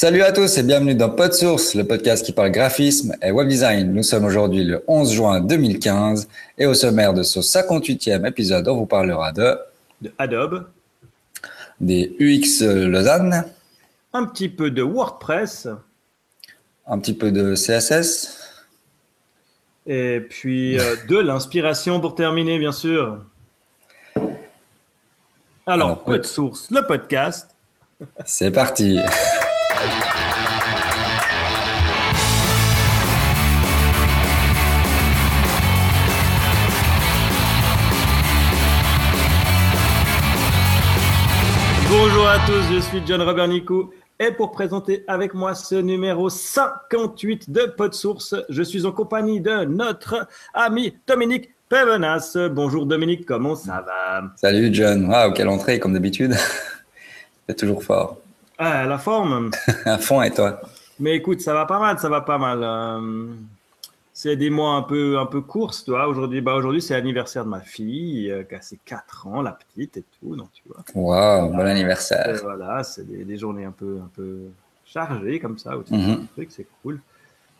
Salut à tous et bienvenue dans PodSource, le podcast qui parle graphisme et web design. Nous sommes aujourd'hui le 11 juin 2015 et au sommaire de ce 58e épisode, on vous parlera de, de Adobe, des UX Lausanne, un petit peu de WordPress, un petit peu de CSS, et puis euh, de l'inspiration pour terminer, bien sûr. Alors, PodSource, le podcast. C'est parti. Bonjour à tous, je suis John Robert Nico et pour présenter avec moi ce numéro 58 de PodSource, je suis en compagnie de notre ami Dominique Pevenas. Bonjour Dominique, comment ça va? Salut John, waouh, quelle entrée comme d'habitude. C'est toujours fort. Ah, la forme À fond et toi? Mais écoute, ça va pas mal, ça va pas mal. Euh, c'est des mois un peu, un peu courses, toi. Aujourd'hui, bah aujourd'hui c'est l'anniversaire de ma fille, euh, qui a ses 4 ans, la petite et tout, donc tu vois. Waouh, bon anniversaire. voilà, c'est des, journées un peu, un peu chargées comme ça, où tu mm c'est cool.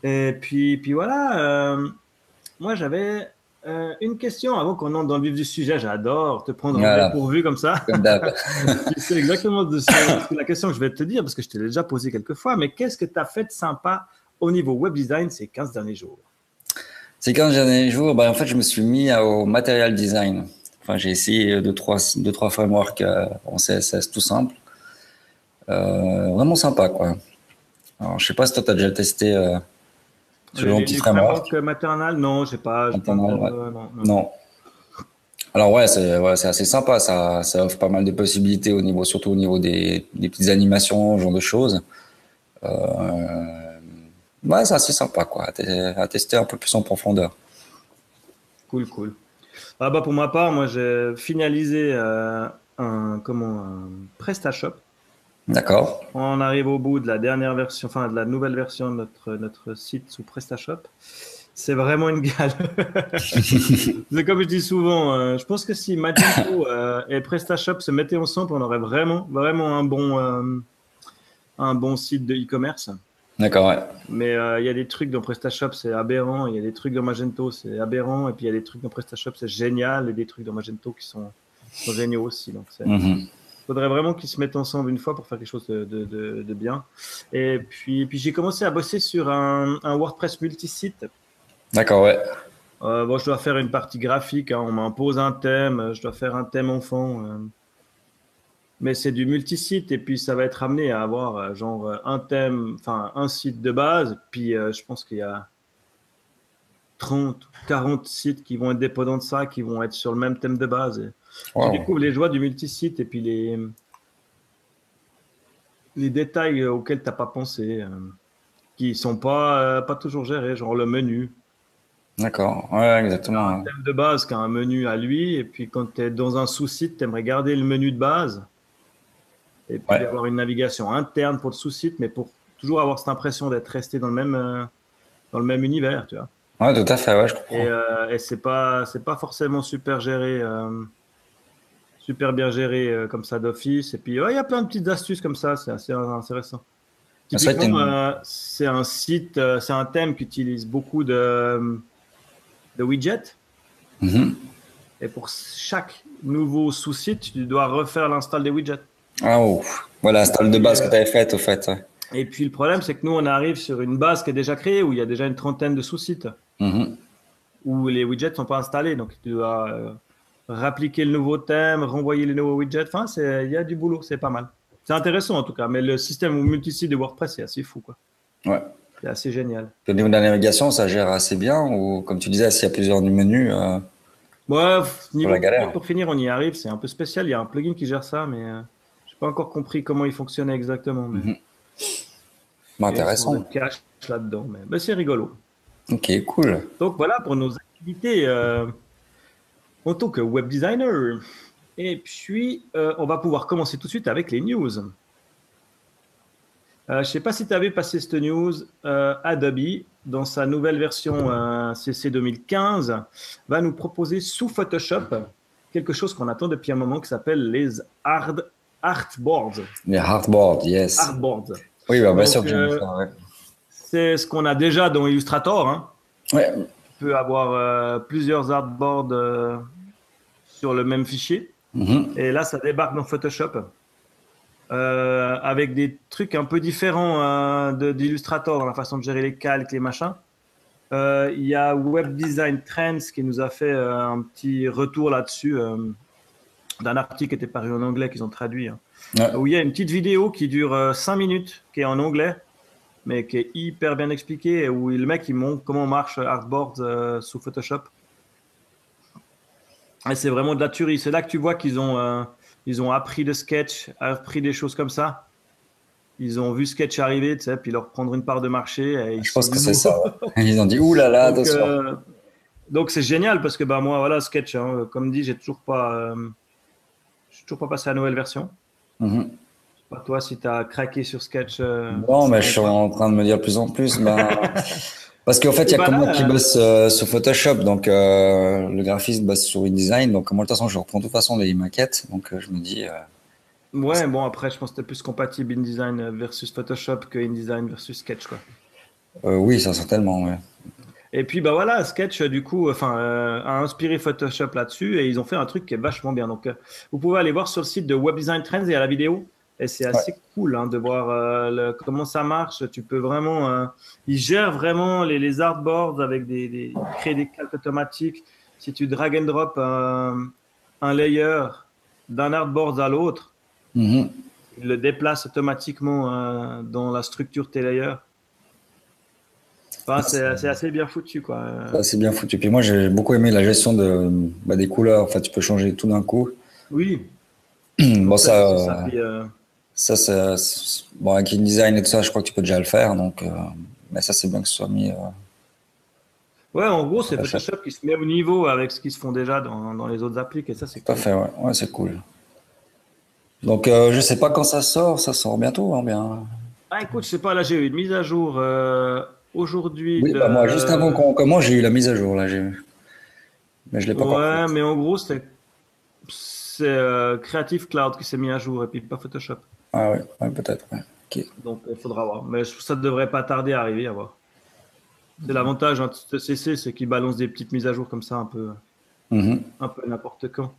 Et puis, puis voilà, euh, moi j'avais euh, une question avant qu'on entre dans le vif du sujet. J'adore te prendre voilà. pourvu comme ça. Comme c'est exactement de la question que je vais te dire parce que je t'ai déjà posé quelques fois. Mais qu'est-ce que tu as fait de sympa au niveau web design ces 15 derniers jours? Ces 15 derniers jours, ben, en fait, je me suis mis au material design. Enfin, j'ai essayé deux, trois, deux, trois frameworks euh, en CSS tout simple. Euh, vraiment sympa, quoi. Alors, je sais pas si toi, tu as déjà testé sur un petit framework. maternal, non, j'ai pas. pas euh, non, Alors ouais, c'est ouais, assez sympa. Ça, ça offre pas mal de possibilités au niveau, surtout au niveau des, des petites animations, ce genre de choses. Euh, ouais, c'est assez sympa quoi, à, tester un peu plus en profondeur. Cool, cool. Ah bah pour ma part, moi j'ai finalisé euh, un comment un PrestaShop. D'accord. On arrive au bout de la dernière version, enfin de la nouvelle version de notre, notre site sous PrestaShop. C'est vraiment une gale. c'est comme je dis souvent, euh, je pense que si Magento euh, et PrestaShop se mettaient ensemble, on aurait vraiment, vraiment un bon, euh, un bon site de e-commerce. D'accord, ouais. Mais il y a des trucs dans PrestaShop, c'est aberrant. Il y a des trucs dans Magento, c'est aberrant. Et puis il y a des trucs dans PrestaShop, c'est génial. Et des trucs dans Magento qui sont, sont géniaux aussi. Donc c'est. Mhm faudrait vraiment qu'ils se mettent ensemble une fois pour faire quelque chose de, de, de, bien. Et puis, puis j'ai commencé à bosser sur un, un WordPress multisite. D'accord, ouais. Euh, bon, je dois faire une partie graphique. Hein. on m'impose un thème. Je dois faire un thème enfant. Euh. mais c'est du multisite et puis ça va être amené à avoir euh, genre un thème, enfin un site de base. Puis je pense qu'il y a 30, 40 sites qui vont être dépendants de ça, qui vont être sur le même thème de base. Tu découvres les joies du multisite et puis les, les détails auxquels tu n'as pas pensé, euh, qui ne sont pas, euh, pas toujours gérés, genre le menu. D'accord, ouais, exactement. Un thème de base qui a un menu à lui, et puis quand tu es dans un sous-site, tu aimerais garder le menu de base, et puis avoir une navigation interne pour le sous-site, mais pour toujours avoir cette impression d'être resté dans le même, euh, dans le même univers, tu vois. Ouais, tout à fait, ouais, je comprends. Et, et c'est pas, c'est pas forcément super géré super bien géré euh, comme ça d'office. Et puis, il y a plein de petites astuces comme ça, c'est assez intéressant. Euh, c'est un site, euh, c'est un thème qui utilise beaucoup de, de widgets. Mm-hmm. Et pour chaque nouveau sous-site, tu dois refaire l'install des widgets. Ah, oh. voilà, l'install de base que tu avais faite, au fait. Et puis, le problème, c'est que nous, on arrive sur une base qui est déjà créée, où il y a déjà une trentaine de sous-sites, mm-hmm. où les widgets ne sont pas installés. Donc, tu dois rappliquer le nouveau thème, renvoyer les nouveaux widgets. Enfin, il y a du boulot, c'est pas mal. C'est intéressant en tout cas, mais le système multisite de WordPress, c'est assez fou. Quoi. Ouais. C'est assez génial. Au niveau de la navigation, ça gère assez bien ou comme tu disais, s'il y a plusieurs menus euh, Ouais, niveau, pour finir, on y arrive. C'est un peu spécial. Il y a un plugin qui gère ça, mais euh, je n'ai pas encore compris comment il fonctionnait exactement. Mais... Mhm. intéressant. cache là-dedans, mais, c'est rigolo. Ok, cool. Donc voilà pour nos activités. Euh, en tant que web designer. Et puis, euh, on va pouvoir commencer tout de suite avec les news. Euh, je ne sais pas si tu avais passé cette news. Euh, Adobe, dans sa nouvelle version CC 2015, va nous proposer sous Photoshop quelque chose qu'on attend depuis un moment qui s'appelle les hard artboards. Les artboards, yes. Artboards. Oui, bah, bien sûr. C'est ce qu'on a déjà dans Illustrator. Hein. Ouais. Peux avoir plusieurs artboards sur le même fichier. Mhm. Et là, ça débarque dans Photoshop. Euh, avec des trucs un peu différents hein, d'Illustrator dans la façon de gérer les calques, les machins. Euh, il y a Web Design Trends qui nous a fait euh, un petit retour là-dessus d'un article qui était paru en anglais qu'ils ont traduit. Hein. Où il y a une petite vidéo qui dure 5 minutes, qui est en anglais, mais qui est hyper bien expliquée, où le mec il montre comment marche Artboard sous Photoshop. Et c'est vraiment de la tuerie. C'est là que tu vois qu'ils ont ils ont appris de sketch, appris des choses comme ça. Ils ont vu sketch arriver, tu sais, puis leur prendre une part de marché. Je pense que c'est ça. Ils ont dit ouh là là, donc, euh, donc c'est génial parce que bah moi voilà sketch, hein, comme dit, j'ai toujours pas, euh, toujours pas passé à la nouvelle version. Mm Pas toi si tu as craqué sur sketch. Euh, non, mais je suis en train de me dire de plus en plus. Ben, Parce qu'en fait, il y a bah que qui bosse euh, sur Photoshop, donc euh, le graphiste bosse sur InDesign. Donc, moi, de toute façon, je reprends de toute façon les maquettes. Donc, euh, je me dis. ouais, bon, après, je pense que c'était plus compatible InDesign versus Photoshop que InDesign versus Sketch, quoi. oui, ça, certainement, ouais. Et puis, bah voilà, Sketch, du coup, enfin, a inspiré Photoshop là-dessus et ils ont fait un truc qui est vachement bien. Donc, vous pouvez aller voir sur le site de Web Design Trends et à la vidéo. Et c'est assez cool hein, de voir euh, comment ça marche. Tu peux vraiment. Euh, ils gèrent vraiment les, les artboards avec des, des. Ils créent des calques automatiques. Si tu drag and drop un, layer d'un artboard à l'autre, mm-hmm. il le déplace automatiquement euh, dans la structure de tes layers. Enfin, c'est assez bien foutu. quoi. C'est bien foutu. Puis moi, j'ai beaucoup aimé la gestion de, bah, des couleurs. Enfin, tu peux changer tout d'un coup. Oui. bon, ça. ça ça, c'est bon avec InDesign et tout ça, je crois que tu peux déjà le faire. Donc, euh, mais ça, c'est bien que ce soit mis. Euh, ouais, en gros, c'est Photoshop qui se met au niveau avec ce qui se font déjà dans, dans les autres applis, et ça, c'est cool. fait, ouais, ouais c'est cool. Donc, euh, je sais pas quand ça sort. Ça sort bientôt, hein, bien. Ah, écoute, je sais pas. Là, j'ai eu une mise à jour aujourd'hui. Oui, bah, moi, juste avant qu'on commence, j'ai eu la mise à jour là. Mais je l'ai pas. Ouais, mais en gros, c'est Creative Cloud qui s'est mis à jour et puis pas Photoshop. Ah ouais, peut-être. Donc il faudra voir. Mais ça ne devrait pas tarder à arriver à voir. C'est l'avantage hein, de CC, c'est qu'il balance des petites mises à jour comme ça un peu, mm-hmm. un peu n'importe quand.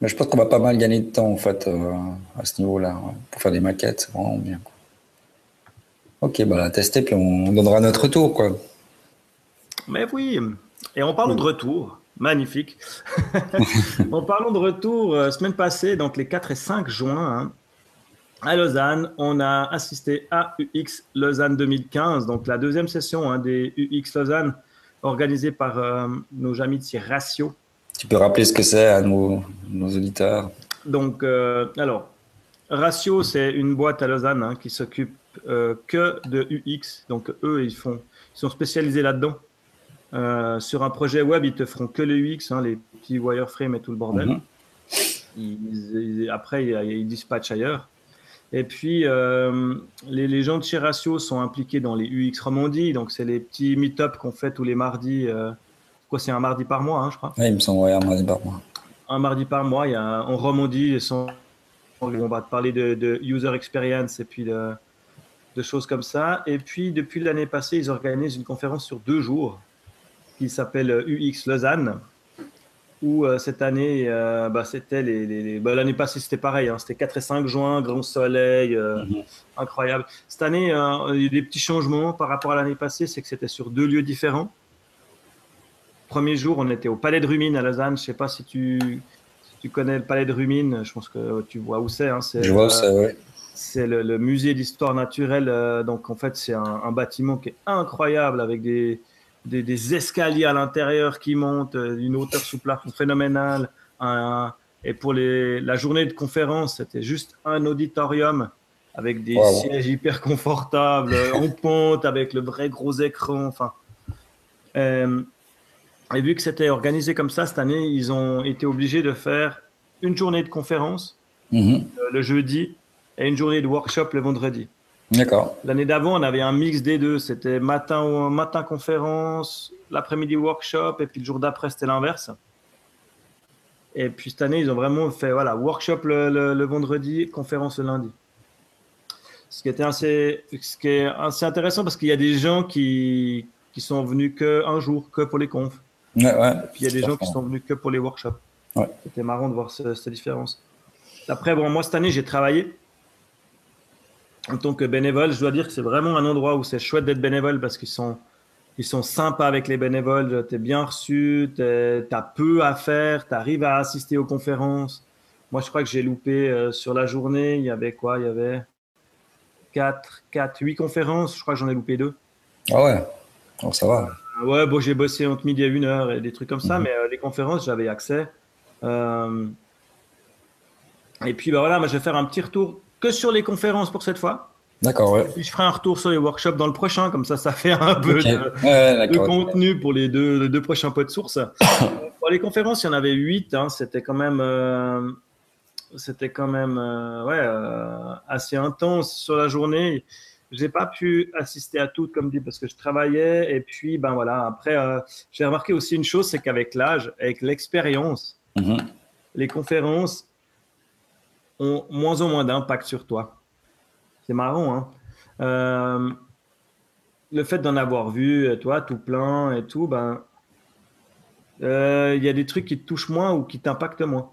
Mais je pense qu'on va pas mal gagner de temps en fait euh, à ce niveau-là pour faire des maquettes, c'est vraiment bien. Ok, bah la tester puis on donnera notre retour quoi. Mais oui. Et en parlant de retour, magnifique. en parlant de retour, euh, semaine passée, donc les 4 et 5 juin, hein, à Lausanne, on a assisté à UX Lausanne 2015, donc la deuxième session hein, des UX Lausanne organisée par euh, nos amis de Ratio. Tu peux rappeler ce que c'est à nos, auditeurs? Donc, euh, alors, Ratio, c'est une boîte à Lausanne hein, qui s'occupe euh, que de UX. Donc, eux, ils, font, ils sont spécialisés là-dedans. sur un projet web, ils te feront que le UX, hein, les petits wireframes et tout le bordel. Mhm. après, ils dispatchent ailleurs. Et puis, euh, les, gens de chez Ratio sont impliqués dans les UX Romandie. Donc, c'est les petits meet-up qu'on fait tous les mardis. Euh, quoi, c'est un mardi par mois, hein, je crois. Oui, il me semble, un mardi par mois. Un mardi par mois, il y a en Romandie, on va te parler de, user experience et puis de, de, choses comme ça. Et puis, depuis l'année passée, ils organisent une conférence sur deux jours qui s'appelle UX Lausanne où euh, cette année, euh, bah, c'était les, bah, l'année passée c'était pareil, hein, c'était 4 et 5 juin, grand soleil, euh, mhm. incroyable. Cette année, il y a des petits changements par rapport à l'année passée, c'est que c'était sur deux lieux différents. Premier jour, on était au Palais de Rumine à Lausanne. Je sais pas si tu, tu connais le Palais de Rumine. Je pense que tu vois où c'est. Hein, c'est Je vois c'est C'est le, musée d'histoire naturelle. donc en fait, c'est un, un, bâtiment qui est incroyable avec des, des, escaliers à l'intérieur qui montent, euh, une hauteur sous plafond phénoménale. et pour les, la journée de conférence, c'était juste un auditorium avec des sièges hyper confortables, en pente, avec le vrai gros écran. Enfin, euh, et vu que c'était organisé comme ça cette année, ils ont été obligés de faire une journée de conférence mhm. euh, le jeudi et une journée de workshop le vendredi. D'accord. L'année d'avant, on avait un mix des deux. C'était matin, matin conférence, l'après-midi workshop, et puis le jour d'après, c'était l'inverse. Et puis cette année, ils ont vraiment fait voilà, workshop le, vendredi, conférence le lundi. ce qui était assez, ce qui est assez intéressant parce qu'il y a des gens qui, qui sont venus que un jour, que pour les confs. Ouais, ouais. Et puis il y a des gens qui sont venus que pour les workshops. Ouais. C'était marrant de voir ce- cette différence. Après, bon, moi cette année, j'ai travaillé en tant que bénévole. Je dois dire que c'est vraiment un endroit où c'est chouette d'être bénévole parce qu'ils sont, ils sont sympas avec les bénévoles. Tu es bien reçu, tu as peu à faire, tu arrives à assister aux conférences. Moi, je crois que j'ai loupé euh, sur la journée. Il y avait quoi? Il y avait 4, 4, 8 conférences. Je crois que j'en ai loupé deux. Ah ouais? Oh, ça va. Euh, Ouais, bon, j'ai bossé entre midi et une heure et des trucs comme ça, Mhm. mais euh, les conférences, j'avais accès. Euh, Et puis, bah voilà, moi, je vais faire un petit retour que sur les conférences pour cette fois. D'accord, ouais. Puis, je ferai un retour sur les workshops dans le prochain, comme ça, ça fait un peu de, Ouais, contenu pour les deux, les deux prochains pots de source. pour les conférences, il y en avait huit. hein, c'était quand même, euh, c'était quand même euh, ouais, euh, assez intense sur la journée. J'ai pas pu assister à toutes, comme dit, parce que je travaillais. Et puis, ben voilà. Après, j'ai remarqué aussi une chose, c'est qu'avec l'âge, avec l'expérience, Mhm. les conférences ont moins en moins d'impact sur toi. C'est marrant, hein. Euh, le fait d'en avoir vu, euh, toi, tout plein et tout, ben, euh, il y a des trucs qui te touchent moins ou qui t'impactent moins.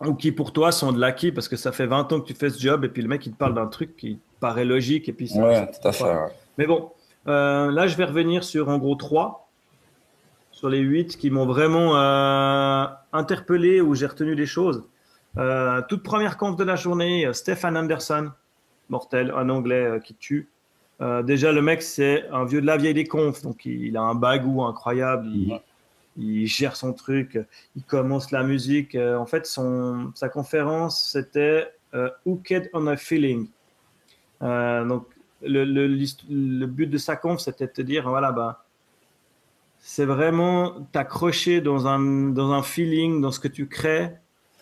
Ou qui pour toi sont de l'acquis parce que ça fait 20 ans que tu fais ce job et puis le mec il te parle d'un truc qui paraît logique et puis ça, Ouais, tout à fait. ouais. mais bon, euh, là, je vais revenir sur en gros trois, sur les huit qui m'ont vraiment euh, interpellé où j'ai retenu des choses. Euh, toute première conf de la journée, euh, Stefan Anderson, mortel, un anglais euh, qui tue. Euh, déjà, le mec, c'est un vieux de la vieille des confs, donc il, il a un bagou incroyable. Il, Mhm. il gère son truc, il commence la musique. En fait, son, sa conférence, c'était Hooked on a Feeling? Donc, le, le but de sa conf, c'était de te dire, voilà, bah, c'est vraiment t'accrocher dans un, dans un feeling, dans ce que tu crées,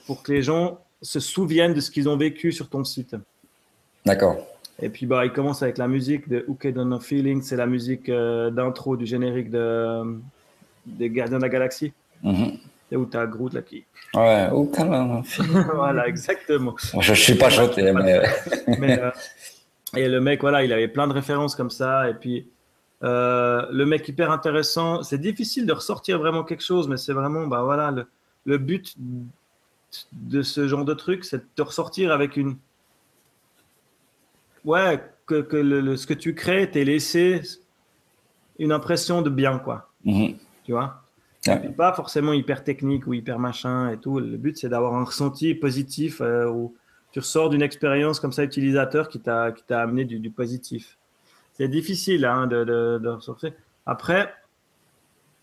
pour que les gens se souviennent de ce qu'ils ont vécu sur ton site. D'accord. Et puis, bah, il commence avec la musique de Hooked on a Feeling, c'est la musique euh, d'intro du générique de, des Gardiens de la Galaxie. Mhm. Et où tu as Groot là qui. Ouais. Oh, quand même. voilà, exactement. Je ne suis pas chanté, mais. Mais, euh, et le mec, voilà, il avait plein de références comme ça. Et puis, euh, le mec hyper intéressant. C'est difficile de ressortir vraiment quelque chose, mais c'est vraiment, bah voilà, le, le but de ce genre de truc, c'est de te ressortir avec une. Ouais, que, que le- le- ce que tu crées t'ait laissé une impression de bien, quoi. Mhm. Tu vois? Pas forcément hyper technique ou hyper machin et tout. Le but, c'est d'avoir un ressenti positif euh, où tu ressors d'une expérience comme ça utilisateur qui t'a qui t'a amené du, du positif. C'est difficile hein, de, de, de ressortir. Après,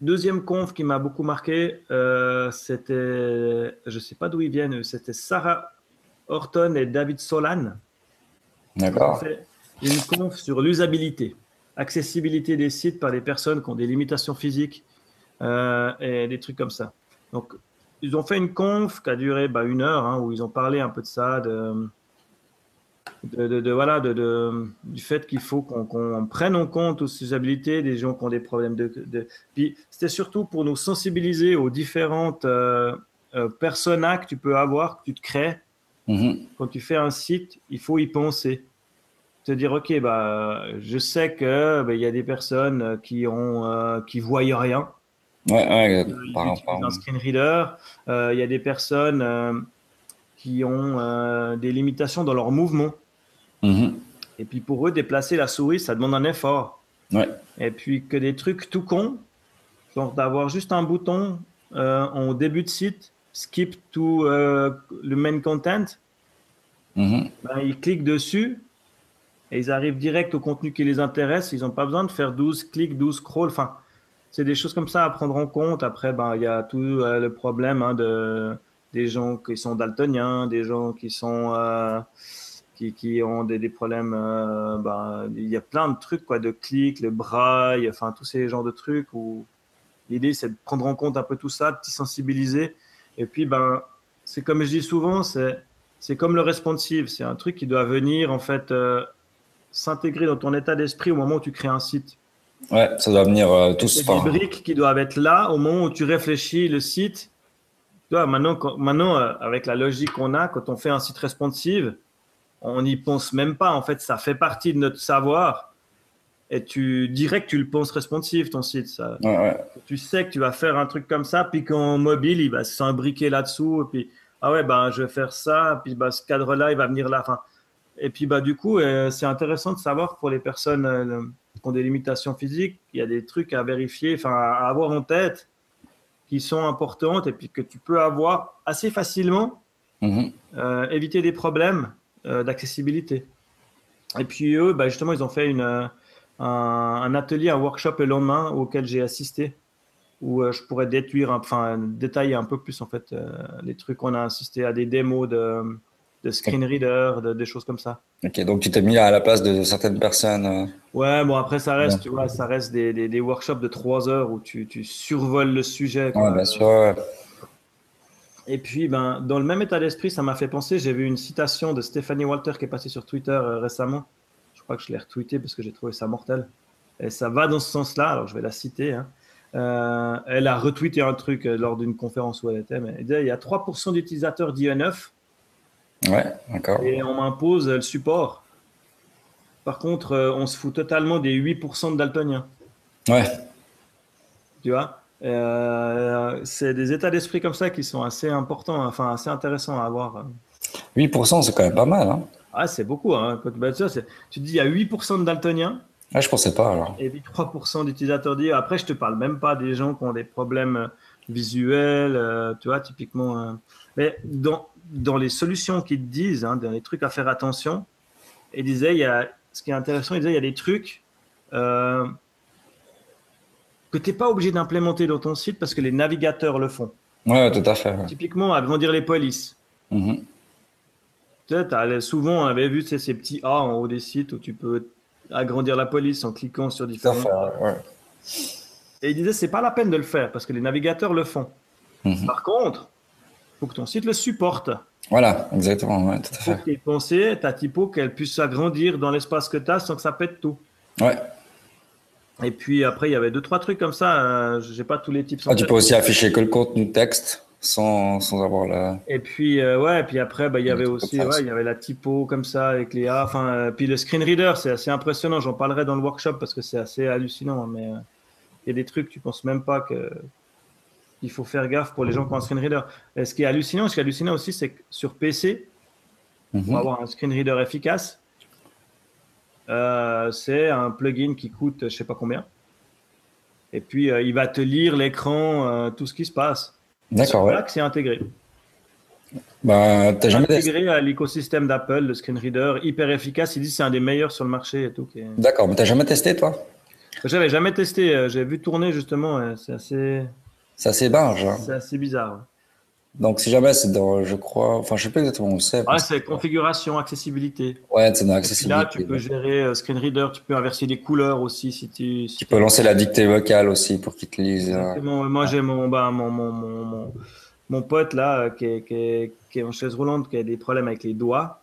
deuxième conf qui m'a beaucoup marqué, euh, c'était, je sais pas d'où ils viennent, c'était Sarah Horton et David Solan. Ils ont D'accord. fait une conf sur l'usabilité, accessibilité des sites par les personnes qui ont des limitations physiques euh, et des trucs comme ça. Donc, ils ont fait une conf qui a duré bah, une heure, hein, où ils ont parlé un peu de ça, de, de, de- de- voilà, de, du fait qu'il faut qu'on prenne en compte l'usabilité des gens qui ont des problèmes de. Puis, c'était surtout pour nous sensibiliser aux différentes euh, euh, personas que tu peux avoir, que tu te crées Mhm. quand tu fais un site, il faut y penser. Te dire, OK, bah, je sais que bah, il y a des personnes euh, qui ont, euh, qui voient rien. Ouais, par utilisent par- un screen reader. Euh, il y a des personnes euh, qui ont euh, des limitations dans leur mouvement. Mhm. Et puis pour eux, déplacer la souris, ça demande un effort. Ouais. Et puis que des trucs tout cons, genre d'avoir juste un bouton euh, en début de site, skip to euh, le main content, Mhm. ben, ils cliquent dessus et ils arrivent direct au contenu qui les intéresse. Ils n'ont pas besoin de faire 12 clics, 12 scrolls. Enfin, c'est des choses comme ça à prendre en compte. Après, ben, il y a tout euh, le problème hein, de, des gens qui sont daltoniens, des gens qui sont euh, qui, qui ont des, des problèmes. euh, ben, il y a plein de trucs, quoi, de clics, le braille, enfin, tous ces genres de trucs où l'idée, c'est de prendre en compte un peu tout ça, de t'y sensibiliser. Et puis, ben, c'est comme je dis souvent, c'est c'est comme le responsive, c'est un truc qui doit venir en fait euh, s'intégrer dans ton état d'esprit au moment où tu crées un site. Ouais, ça doit venir tous. C'est des briques qui doivent être là au moment où tu réfléchis le site. Tu vois, maintenant, quand- maintenant euh, avec la logique qu'on a, quand on fait un site responsive, on n'y pense même pas. En fait, ça fait partie de notre savoir. Et tu dirais que tu le penses responsive, ton site. Ça. Tu sais que tu vas faire un truc comme ça, puis qu'en mobile, il va s'imbriquer là-dessous. Et puis, ah ouais, ben, je vais faire ça. Puis, bah, ce cadre-là, il va venir là. Enfin, et puis, bah, du coup, euh, c'est intéressant de savoir pour les personnes euh, qui ont des limitations physiques, il y a des trucs à vérifier, enfin, à avoir en tête qui sont importantes et puis que tu peux avoir assez facilement, euh, éviter des problèmes d'accessibilité. Et puis, eux, bah, justement, ils ont fait une, un, atelier, un workshop le lendemain auquel j'ai assisté où je pourrais détruire, enfin, détailler un peu plus en fait les trucs. On a assisté à des démos de, de screen reader, de, des choses comme ça. Ok, donc tu t'es mis à la place de certaines personnes. Euh. Ouais, bon après ça reste, tu vois, ça reste des, des, workshops de trois heures où tu, tu survoles le sujet. Ouais, bien sûr. Et puis, ben, dans le même état d'esprit, ça m'a fait penser. J'ai vu une citation de Stephanie Walter qui est passée sur Twitter euh, récemment. Je crois que je l'ai retweeté parce que j'ai trouvé ça mortel. Et ça va dans ce sens-là. Alors, je vais la citer. Hein. Euh, elle a retweeté un truc lors d'une conférence où elle était. Mais elle disait il y a 3% d'utilisateurs d'IE9 Ouais, d'accord. Et on m'impose le support. Par contre, euh, on se fout totalement des 8% de daltoniens. Ouais. Tu vois euh, C'est des états d'esprit comme ça qui sont assez importants, enfin assez intéressants à avoir. 8%, c'est quand même pas mal. Hein ah, c'est beaucoup. Hein. tu te dis, il y a 8% de daltoniens. Ah, je pensais pas alors. Et puis 3% d'utilisateurs d'IA. Après, je te parle même pas des gens qui ont des problèmes visuels, euh, tu vois, typiquement. Mais dans, dans les solutions qu'ils te disent, hein, dans les trucs à faire attention, il disait, il y a, ce qui est intéressant, il disait, il y a des trucs euh, que tu n'es pas obligé d'implémenter dans ton site parce que les navigateurs le font. Ouais, tout à fait. Typiquement, agrandir les polices. Mm-hmm. Tu sais, souvent, on avait vu ces petits A en haut des sites où tu peux agrandir la police en cliquant sur différents. Ouais. Et il disait, c'est pas la peine de le faire parce que les navigateurs le font. Mm-hmm. Par contre, faut que ton site le supporte. Voilà, exactement. Ouais, tout à fait. Ta typo, qu'elle puisse s'agrandir dans l'espace que tu as sans que ça pète tout. Ouais. Et puis après, il y avait deux, trois trucs comme ça. Euh, je n'ai pas tous les types. Ah, tu peux aussi afficher que le contenu texte sans, sans avoir la. Et puis, euh, ouais, et puis après, bah, il y avait aussi, ouais, il y avait la typo comme ça avec les A. Enfin, euh, puis le screen reader, c'est assez impressionnant. J'en parlerai dans le workshop parce que c'est assez hallucinant. Mais il y a des trucs, tu penses même pas que, il faut faire gaffe pour les gens qui ont un screen reader. Et ce qui est hallucinant, ce qui est hallucinant aussi, c'est que sur PC, pour mhm. avoir un screen reader efficace, euh, c'est un plugin qui coûte je sais pas combien. Et puis euh, il va te lire l'écran, euh, tout ce qui se passe. D'accord. Voilà que c'est intégré. Bah, as jamais intégré à l'écosystème d'Apple, le screen reader, hyper efficace. Il dit c'est un des meilleurs sur le marché et tout. D'accord, mais tu n'as jamais testé toi? J'avais jamais testé. J'ai vu tourner justement. C'est assez. C'est assez barge. Hein. C'est assez bizarre. Donc, si jamais c'est dans, je crois, enfin, je sais pas exactement où c'est. Ouais, c'est configuration, accessibilité. Ouais, c'est dans accessibilité. là, tu peux gérer euh, screen reader, tu peux inverser des couleurs aussi si tu. tu peux lancer la dictée vocale aussi pour qu'il te lise. Euh. Moi, j'ai mon, bah, mon, mon, mon, mon, pote là euh, qui est, qui, est, qui est, en chaise roulante, qui a des problèmes avec les doigts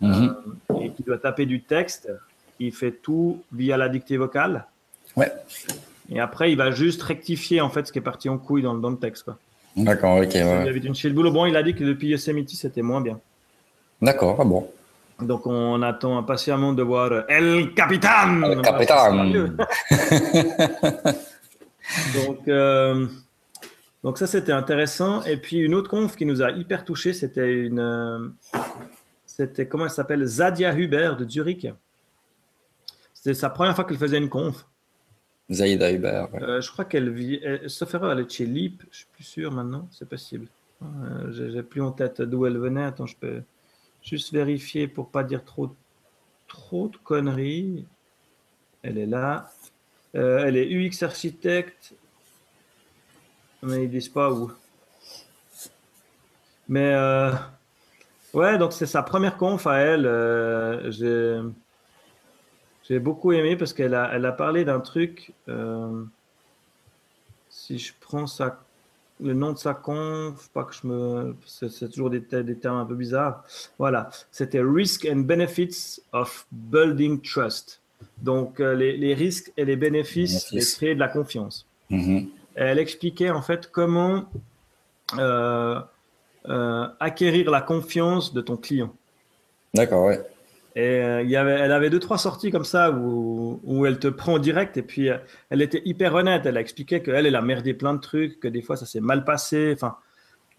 mhm. et qui doit taper du texte. Il fait tout via la dictée vocale. Ouais. Et après, il va juste rectifier en fait ce qui est parti en couille dans, dans le texte. D'accord, ok. Ouais. Le boulot. Bon, il a dit que depuis Yosemite, c'était moins bien. D'accord, ah bon. Donc, on attend impatiemment de voir El Capitan. El Capitan. donc, euh, donc, ça, c'était intéressant. Et puis, une autre conf qui nous a hyper touché, c'était une. Euh, c'était, comment elle s'appelle? Zadia Huber de Zurich. C'était sa première fois qu'elle faisait une conf. Zaïda Hubert. Euh, je crois qu'elle vit. Erreur, elle est chez Leap. Je suis plus sûr maintenant. C'est possible. Euh, J'ai plus en tête d'où elle venait. Attends, je peux juste vérifier pour pas dire trop, trop de conneries. Elle est là. Euh, elle est UX architecte. Mais ils disent pas où. Mais euh, ouais, donc c'est sa première conf à elle. J'ai j'ai beaucoup aimé parce qu'elle a, elle a parlé d'un truc. Euh, si je prends sa, le nom de sa conf, pas que je me. C'est, toujours des, des, termes un peu bizarres. Voilà. C'était Risk and Benefits of Building Trust. Donc, euh, les, les, risques et les bénéfices, de créer de la confiance. Mm-hmm. Elle expliquait en fait comment euh, acquérir la confiance de ton client. D'accord, ouais. Et il y avait, elle avait deux, trois sorties comme ça où, où elle te prend en direct et puis elle était hyper honnête. Elle a expliqué qu'elle, elle a merdé plein de trucs, que des fois ça s'est mal passé. Enfin,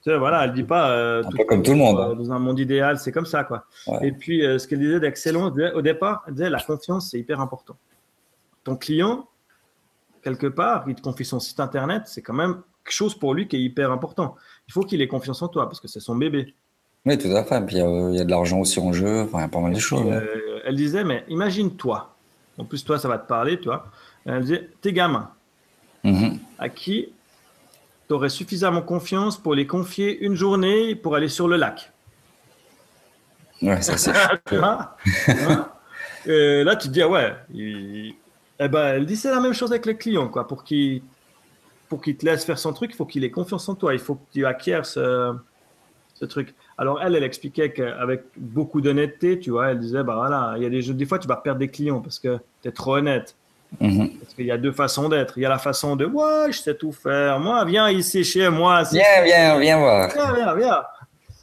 tu vois, voilà, elle dit pas. un peu comme tout le monde. Hein. Dans un monde idéal, c'est comme ça, quoi. Et puis, ce qu'elle disait d'excellent, au départ, elle disait la confiance, c'est hyper important. Ton client, quelque part, il te confie son site internet, c'est quand même quelque chose pour lui qui est hyper important. Il faut qu'il ait confiance en toi parce que c'est son bébé. Oui, tout à fait. Puis il y, a de l'argent aussi en jeu, enfin, il y a pas mal de choses. Euh, elle disait, mais imagine-toi, en plus toi ça va te parler, toi. Elle disait, tes gamins, mm-hmm. à qui tu aurais suffisamment confiance pour les confier une journée pour aller sur le lac. Ouais, ça c'est. Euh, là, tu te dis, ah ouais, eh ben, elle dit c'est la même chose avec le client, quoi. Pour qu'il pour qu'il te laisse faire son truc, il faut qu'il ait confiance en toi. Il faut que tu acquières ce, ce truc. Alors elle, elle expliquait qu'avec beaucoup d'honnêteté, tu vois, elle disait, bah voilà, il y a des, des fois tu vas perdre des clients parce que tu es trop honnête. Mhm. Parce qu'il y a deux façons d'être. Il y a la façon de, ouais, je sais tout faire. Moi, viens ici chez moi. Viens, viens, viens voir. Viens, viens, viens.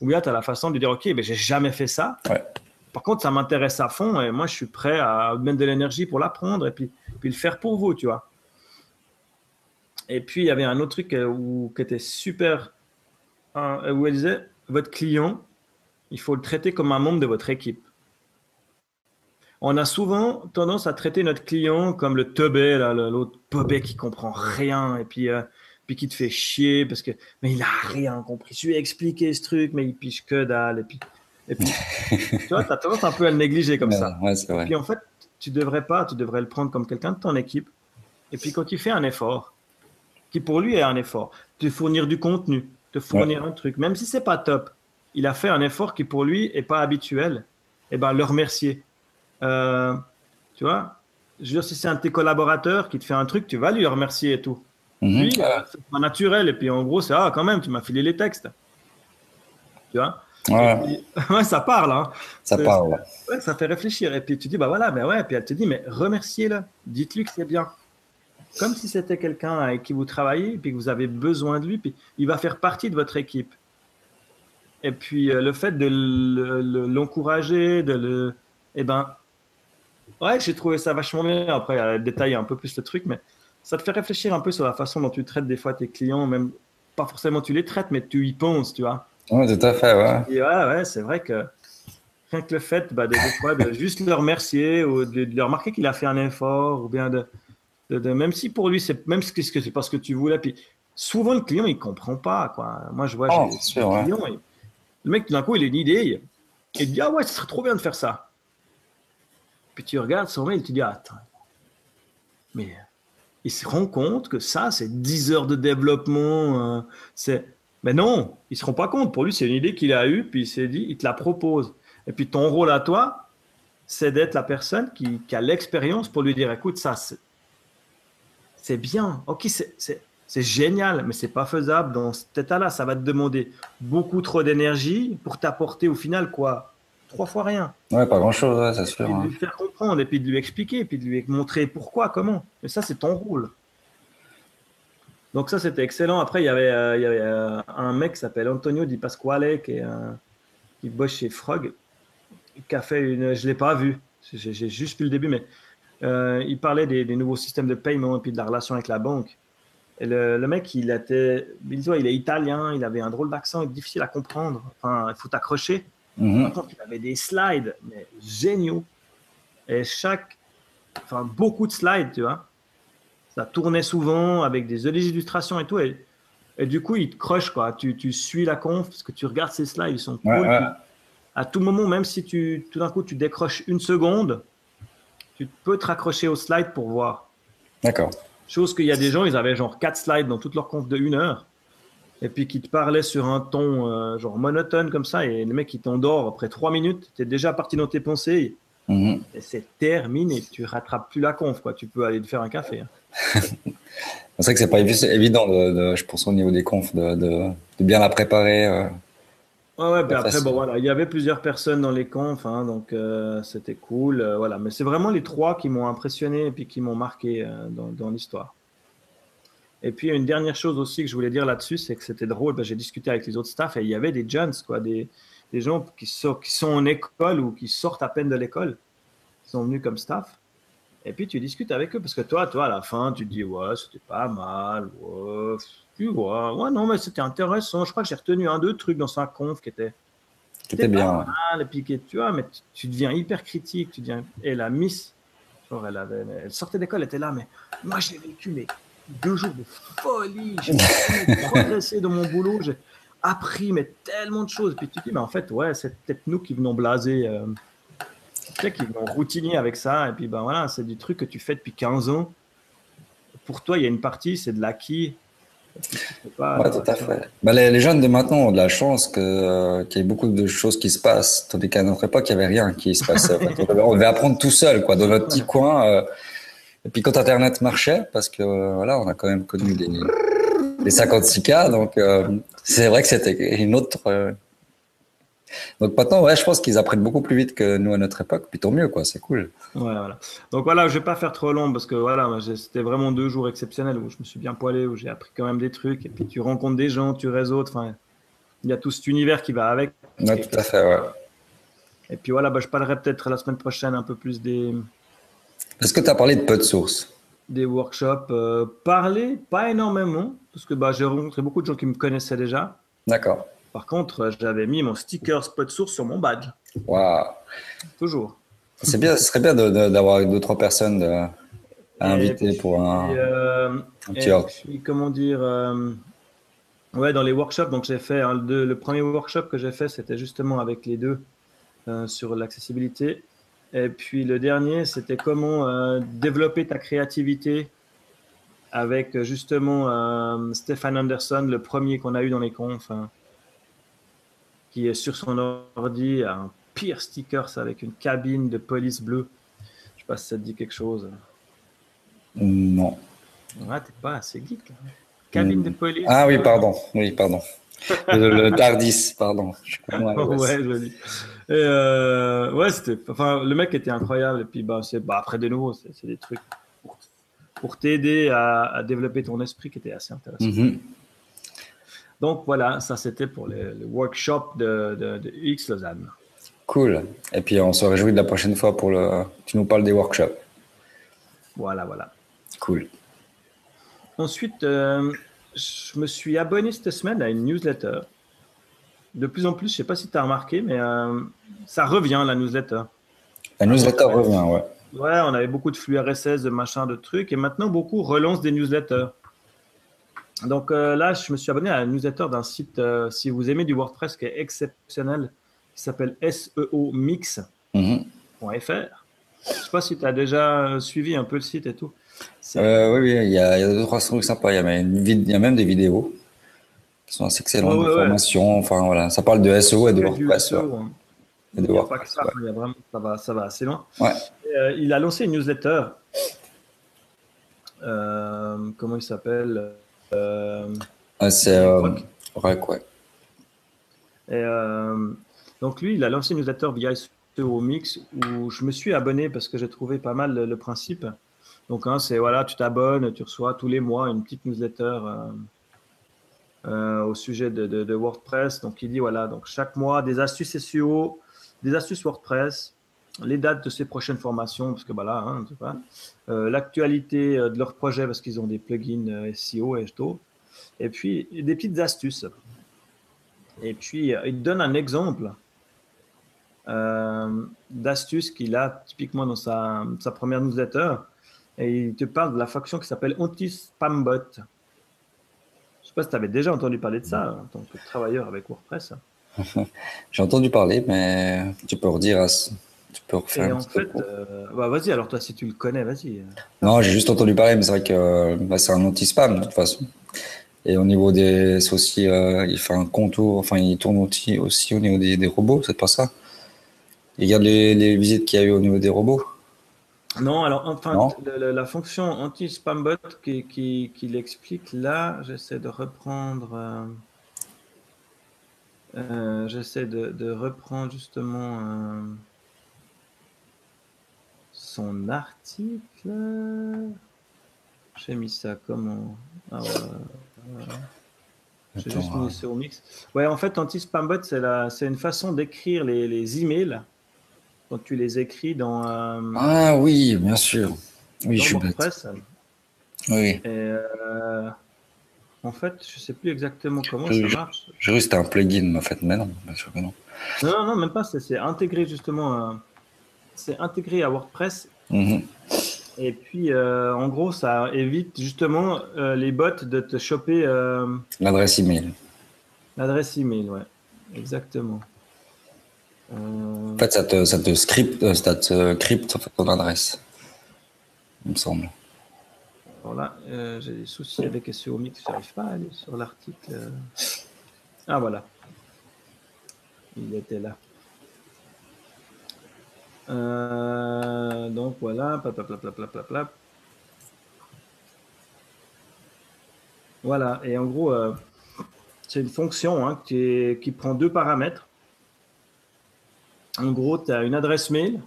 Ou bien tu as la façon de dire, ok, mais j'ai jamais fait ça. Par contre, ça m'intéresse à fond et moi, je suis prêt à mettre de l'énergie pour l'apprendre et puis, puis le faire pour vous, tu vois. Et puis, il y avait un autre truc euh, où, qui était super, hein, où elle disait, votre client, il faut le traiter comme un membre de votre équipe. On a souvent tendance à traiter notre client comme le teubé, l'autre teubé qui comprend rien et puis, euh, puis qui te fait chier parce que mais il a rien compris. Je lui ai expliqué ce truc, mais il piche que dalle. Et puis, et puis tu vois, tu as tendance un peu à le négliger comme ça. Et puis en fait, tu devrais pas, tu devrais le prendre comme quelqu'un de ton équipe. Et puis quand il fait un effort, qui pour lui est un effort, te fournir du contenu, te fournir un truc, même si c'est pas top, il a fait un effort qui pour lui est pas habituel, et eh ben le remercier. Euh, tu vois, je veux dire, si c'est un de tes collaborateurs qui te fait un truc, tu vas lui remercier et tout. Mhm. Lui, c'est pas naturel, et puis en gros, c'est ah, quand même, tu m'as filé les textes. Tu vois? Ouais. ça parle. Hein. Ça parle. Ouais, ça fait réfléchir. Et puis tu dis, bah voilà, mais ouais. Puis elle te dit, mais remerciez-le. Dites-lui que c'est bien comme si c'était quelqu'un avec qui vous travaillez, puis que vous avez besoin de lui, puis il va faire partie de votre équipe. Et puis euh, le fait de l'encourager, de le, eh ben, ouais, j'ai trouvé ça vachement bien. Après, à détailler un peu plus le truc, mais ça te fait réfléchir un peu sur la façon dont tu traites des fois tes clients, même pas forcément tu les traites, mais tu y penses, tu vois. Oui, tout à fait, ouais. Et ouais, ouais, c'est vrai que rien que le fait bah, de, de, juste le remercier ou de, de remarquer qu'il a fait un effort ou bien de, même si pour lui, c'est même ce que c'est pas ce que tu voulais. Puis souvent, le client, il comprend pas. Quoi. Moi, je vois, oh, le mec, tout d'un coup, il a une idée. Il dit Ah ouais, ce serait trop bien de faire ça. Puis tu regardes son mail, tu dis Attends. Mais il se rend compte que ça, c'est 10 heures de développement. Euh, c'est... Mais non, il se rend pas compte. Pour lui, c'est une idée qu'il a eue, puis il s'est dit Il te la propose. Et puis ton rôle à toi, c'est d'être la personne qui, qui a l'expérience pour lui dire Écoute, ça, c'est bien, ok, c'est génial, mais c'est pas faisable dans cet état-là. Ça va te demander beaucoup trop d'énergie pour t'apporter au final quoi Trois fois rien. Ouais, pas grand-chose, ça se fait. De lui faire comprendre, et puis de lui expliquer, et puis de lui montrer pourquoi, comment. Et ça, c'est ton rôle. Donc ça, c'était excellent. Après, il y avait, euh, il y avait euh, un mec qui s'appelle Antonio Di Pasquale, qui, est, qui bosse chez Frog, qui a fait une... Je ne l'ai pas vu, j'ai juste vu le début, mais euh, il parlait des, nouveaux systèmes de paiement et puis de la relation avec la banque. Et le, mec, il était, il, il est italien, il avait un drôle d'accent, difficile à comprendre. Enfin, il faut t'accrocher. Mhm. il avait des slides, mais géniaux. Et chaque, enfin, beaucoup de slides, tu vois. Ça tournait souvent avec des illustrations et tout. Et, du coup, il te croche, quoi. Tu, tu, suis la conf parce que tu regardes ces slides, ils sont cool. À tout moment, même si tu, tout d'un coup, tu décroches une seconde, tu peux te raccrocher au slide pour voir. D'accord. Chose qu'il y a des gens, ils avaient genre quatre slides dans toute leur conf de une heure, et puis qui te parlaient sur un ton euh, genre monotone comme ça, et le mec qui t'endort après trois minutes, tu es déjà parti dans tes pensées, mhm. et c'est terminé, tu rattrapes plus la conf, quoi. tu peux aller te faire un café. Hein. c'est vrai que c'est pas évident, de, je pense au niveau des confs, de, de, bien la préparer. Euh. Ouais, puis après, bon, voilà, il y avait plusieurs personnes dans les confs, hein, donc euh, c'était cool. Euh, voilà. Mais c'est vraiment les trois qui m'ont impressionné et puis qui m'ont marqué euh, dans, dans l'histoire. Et puis, une dernière chose aussi que je voulais dire là-dessus, c'est que c'était drôle. Ben, j'ai discuté avec les autres staffs et il y avait des jeunes, quoi, des, des gens qui, sont, qui sont en école ou qui sortent à peine de l'école, qui sont venus comme staff. Et puis, tu discutes avec eux parce que toi, toi, à la fin, tu te dis, ouais, c'était pas mal, ouais, tu vois, ouais, non, mais c'était intéressant. Je crois que j'ai retenu un, deux trucs dans sa conf qui était, qui était bien. Mal, tu vois, mais tu, deviens hyper critique. Tu deviens, et la Miss, genre, elle, avait, elle sortait d'école, elle était là, mais moi, j'ai vécu les deux jours de folie. J'ai progressé dans mon boulot. J'ai appris mais tellement de choses. Puis tu te dis, mais en fait, ouais, c'est peut-être nous qui venons blaser. Euh, qui venons routinier avec ça. Et puis, ben voilà, c'est du truc que tu fais depuis 15 ans. Pour toi, il y a une partie, c'est de l'acquis. Ouais, tout à fait. Ben, les, jeunes de maintenant ont de la chance que, qu'il y ait beaucoup de choses qui se passent. Tandis qu'à notre époque, il n'y avait rien qui se passait. on, devait, apprendre tout seul, quoi, dans notre petit coin. Euh, et puis quand Internet marchait, parce que euh, voilà, on a quand même connu les, les 56K, donc euh, c'est vrai que c'était une autre. Donc maintenant, ouais, je pense qu'ils apprennent beaucoup plus vite que nous à notre époque, puis tant mieux, quoi, c'est cool. Ouais, voilà. Donc voilà, je vais pas faire trop long parce que voilà, c'était vraiment deux jours exceptionnels où je me suis bien poilé, où j'ai appris quand même des trucs, et puis tu rencontres des gens, tu réseautes, enfin, il y a tout cet univers qui va avec. Ouais, tout à fait, ouais. Et puis voilà, bah, je parlerai peut-être la semaine prochaine un peu plus des, est-ce que tu as parlé de peu de sources Des workshops. Euh, parler, pas énormément, parce que bah, j'ai rencontré beaucoup de gens qui me connaissaient déjà. D'accord. Par contre, j'avais mis mon sticker spot source sur mon badge. Waouh. Toujours. C'est bien, ce serait bien d'avoir deux, trois personnes à inviter pour un, euh, petit Comment dire euh, Ouais, dans les workshops, donc j'ai fait hein, le, premier workshop que j'ai fait, c'était justement avec les deux sur l'accessibilité. Et puis le dernier, c'était comment euh, développer ta créativité avec euh, justement euh, Stéphane Anderson, le premier qu'on a eu dans les confs, hein, qui est sur son ordi, un pire stickers avec une cabine de police bleue. Je sais pas si ça te dit quelque chose. Non. Ouais, t'es pas assez geek. Cabine de police. Ah oui, pardon. Oui, pardon. le, Tardis, pardon. ouais, joli. Et euh, ouais, c'était. Enfin, le mec était incroyable. Et puis, bah, c'est, bah, après, de nouveau, c'est, des trucs pour, t'aider à, développer ton esprit qui était assez intéressant. Mm-hmm. Donc, voilà, ça, c'était pour le, workshop de, de, X Lausanne. Cool. Et puis, on se réjouit de la prochaine fois pour le. Tu nous parles des workshops. Voilà, voilà. Cool. Ensuite, euh, je me suis abonné cette semaine à une newsletter. De plus en plus, je ne sais pas si tu as remarqué, mais euh, ça revient, la newsletter. La newsletter revient, ouais. Ouais, on avait beaucoup de flux RSS, de machins, de trucs, et maintenant beaucoup relancent des newsletters. Donc euh, là, je me suis abonné à la newsletter d'un site, euh, si vous aimez du WordPress, qui est exceptionnel, qui s'appelle seomix.fr. Mm -hmm. Je ne sais pas si tu as déjà suivi un peu le site et tout. Euh, oui, oui, il y, a, il y a deux, trois trucs sympas. Il y, a même, il y a même des vidéos qui sont assez excellentes, ouais, ouais, formations. Enfin, voilà. Ça parle de SEO et de WordPress. Hein. Il n'y a pas que ça, il y a vraiment, ça, va, ça va assez loin. Ouais. Et, euh, il a lancé une newsletter. Euh, comment il s'appelle euh, ah, C'est euh, Rec, ouais. Et, euh, donc lui, il a lancé une newsletter via SEO Mix où je me suis abonné parce que j'ai trouvé pas mal le, le principe. Donc, hein, c'est voilà, tu t'abonnes, tu reçois tous les mois une petite newsletter euh, euh, au sujet de, WordPress. Donc, il dit voilà, donc chaque mois des astuces SEO, des astuces WordPress, les dates de ces prochaines formations, parce que voilà, hein, euh, l'actualité de leur projet, parce qu'ils ont des plugins SEO et SEO, et puis des petites astuces. Et puis, il donne un exemple d'astuce qu'il a typiquement dans sa, première newsletter et il te parle de la fonction qui s'appelle anti-spambot. Je ne sais pas si tu avais déjà entendu parler de ça en tant que travailleur avec WordPress. J'ai entendu parler, mais tu peux redire, tu peux refaire. Et en fait, euh, bah, vas-y, alors toi, si tu le connais, vas-y. Non, j'ai juste entendu parler, mais c'est vrai que bah, c'est un anti-spam de toute façon. Et au niveau des. C'est aussi. Euh, il fait un contour, enfin, il tourne aussi, aussi au niveau des, robots, c'est pas ça? Il regarde les, les visites qu'il y a eu au niveau des robots? Non, alors enfin, la, fonction anti-spambot qui, qui, qui l'explique là, j'essaie de reprendre. Euh, euh, j'essaie de, reprendre justement euh, son article. J'ai mis ça comme. Ah, J'ai juste mis sur mix. Ouais, en fait, anti-spambot, c'est la... une façon d'écrire les, les emails quand tu les écris dans. Euh, ah oui, bien sûr. Oui, je suis WordPress. Oui. Euh, en fait, je ne sais plus exactement comment ça marche. J'ai vu c'était un plugin, en fait, mais non, bien sûr que non. Non, non, même pas. C'est intégré justement. C'est intégré à WordPress. Mhm. Et puis, euh, en gros, ça évite justement les bots de te choper. L'adresse email. L'adresse email, ouais. Exactement. En fait, ça te, ça te script, euh, ça te crypte ton adresse, il me semble. Voilà, euh, j'ai des soucis avec SEO Mix, je n'arrive pas à aller sur l'article. Ah voilà, il était là. Euh, donc voilà, Voilà, et en gros, c'est une fonction hein, qui, qui, prend deux paramètres en gros, tu as une adresse mail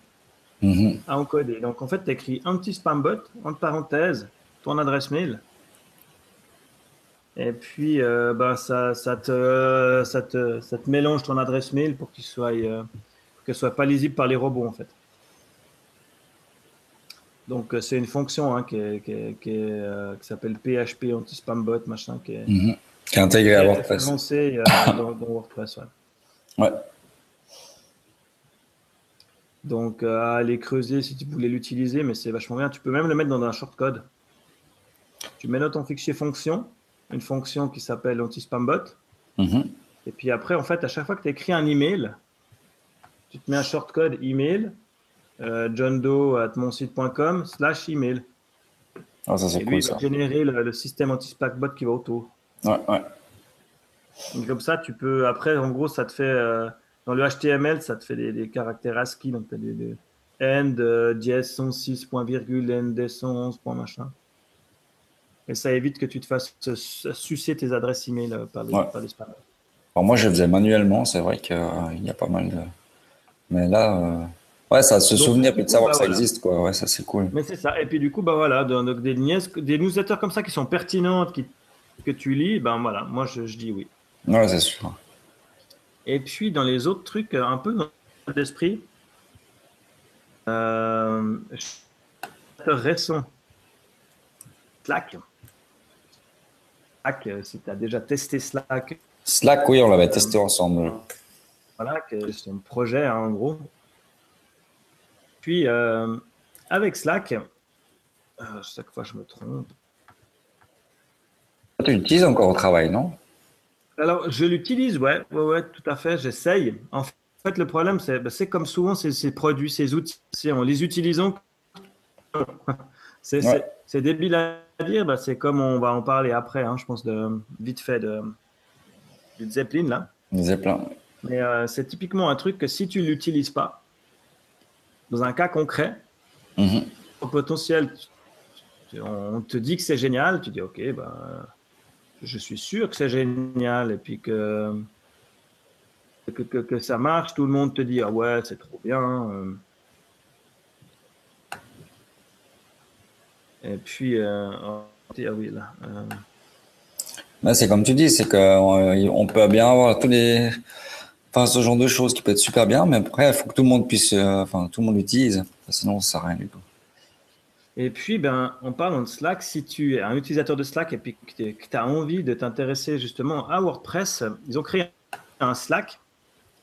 mhm. à encoder. Donc, en fait, tu écris un petit spam bot, entre parenthèses, ton adresse mail. Et puis, euh, ben, ça, ça, te, ça, te, ça, te, mélange ton adresse mail pour qu'il soit, euh, que soit pas lisible par les robots, en fait. Donc, euh, c'est une fonction hein, qui, qui, s'appelle PHP anti-spam bot, machin, qui est, qui est intégrée à WordPress. dans, dans, WordPress, ouais. ouais. Donc, euh, à aller creuser si tu voulais l'utiliser, mais c'est vachement bien. Tu peux même le mettre dans un shortcode. Tu mets dans ton fichier fonction, une fonction qui s'appelle anti-spambot. Mhm. Et puis après, en fait, à chaque fois que tu écris un email, tu te mets un shortcode email, euh, johndoe.monsite.com slash email. Ah, ça, c'est cool, ça. va générer le, système anti-spambot qui va autour. Ouais, ouais. comme ça, tu peux, après, en gros, ça te fait. Euh, dans le HTML, ça te fait des, caractères ASCII, donc tu as des, end, euh, dièse 106, point virgule, end, 111, point machin. Et ça évite que tu te fasses sucer tes adresses email euh, par les, par les spams. Alors moi, je le faisais manuellement, c'est vrai qu'il y a pas mal de. Mais là, euh, ouais, ça se souvenir et de savoir bah, que ça existe, quoi. Ouais, ça c'est cool. Mais c'est ça. Et puis du coup, bah voilà, donc des, des newsletters comme ça qui sont pertinentes, qui, que tu lis, ben voilà, moi je, je dis oui. Ouais, c'est sûr. Et puis dans les autres trucs, un peu dans l'esprit, euh, récent, Slack. Slack, si tu as déjà testé Slack. Slack, oui, on l'avait testé ensemble. Voilà, c'est un projet hein, en gros. Puis euh, avec Slack, euh, chaque fois je me trompe. Tu l'utilises encore au travail, non? Alors, je l'utilise, ouais, ouais, ouais, tout à fait, j'essaye. En fait, le problème, c'est bah, comme souvent ces, produits, ces outils, en les utilisant, c'est débile à dire, bah, c'est comme on va en parler après, hein, je pense, de, vite fait, de, du Zeppelin, là. Zeppelin. Mais euh, c'est typiquement un truc que si tu ne l'utilises pas, dans un cas concret, mm-hmm. au potentiel, on te dit que c'est génial, tu dis, OK, bah je suis sûr que c'est génial et puis que que, que, ça marche, tout le monde te dit ah ouais c'est trop bien. Euh. Et puis euh, oh, ah oui là. Euh. c'est comme tu dis, c'est qu'on peut bien avoir tous les, enfin ce genre de choses qui peut être super bien, mais après il faut que tout le monde puisse, enfin tout le monde l'utilise, sinon ça sert à rien du tout. Et puis, ben, on parle de Slack. Si tu es un utilisateur de Slack et puis que tu as envie de t'intéresser justement à WordPress, ils ont créé un Slack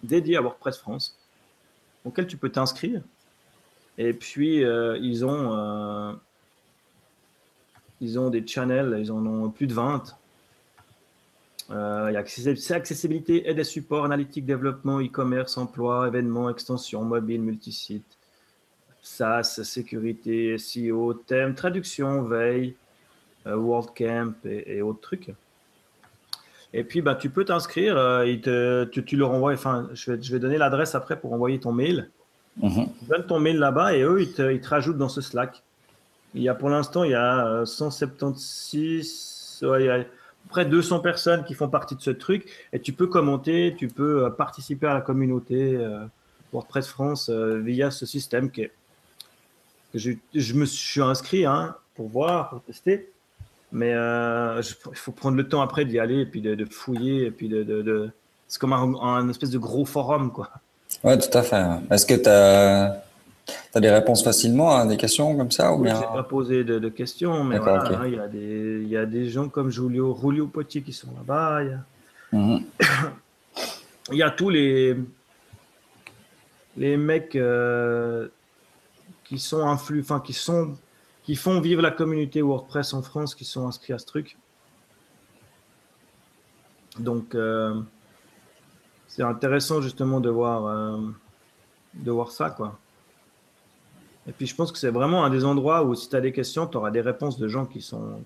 dédié à WordPress France, auquel tu peux t'inscrire. Et puis, euh, ils, ont, euh, ils ont des channels, ils en ont plus de 20. Euh, il y a accessibilité, aide et support, analytique, développement, e-commerce, emploi, événements, extension, mobile, multisite SaaS, sécurité, SEO, thème, traduction, veille, euh, WordCamp et, et, autres trucs. Et puis, bah, tu peux t'inscrire, euh, tu, tu, leur envoies, enfin, je vais, je vais donner l'adresse après pour envoyer ton mail. Mm Tu donnes ton mail là-bas et eux, ils te, ils te, rajoutent dans ce Slack. Il y a pour l'instant, il y a 176, euh, il y a près de 200 personnes qui font partie de ce truc et tu peux commenter, tu peux participer à la communauté WordPress France via ce système qui est je, me suis inscrit hein, pour voir, pour tester. Mais il faut prendre le temps après d'y aller et puis de, fouiller et puis de, c'est comme un, espèce de gros forum quoi. Ouais, tout à fait. Est-ce que tu as tu as des réponses facilement à des questions comme ça ou bien... Je n'ai pas posé de, questions, mais voilà, il, y a des, il y a des gens comme Julio, Julio Potti qui sont là-bas. Il, mhm. il, y a tous les, les mecs euh, qui sont influx, enfin qui sont qui font vivre la communauté WordPress en France, qui sont inscrits à ce truc. Donc euh, c'est intéressant justement de voir euh, de voir ça quoi. Et puis je pense que c'est vraiment un des endroits où si tu as des questions, tu auras des réponses de gens qui sont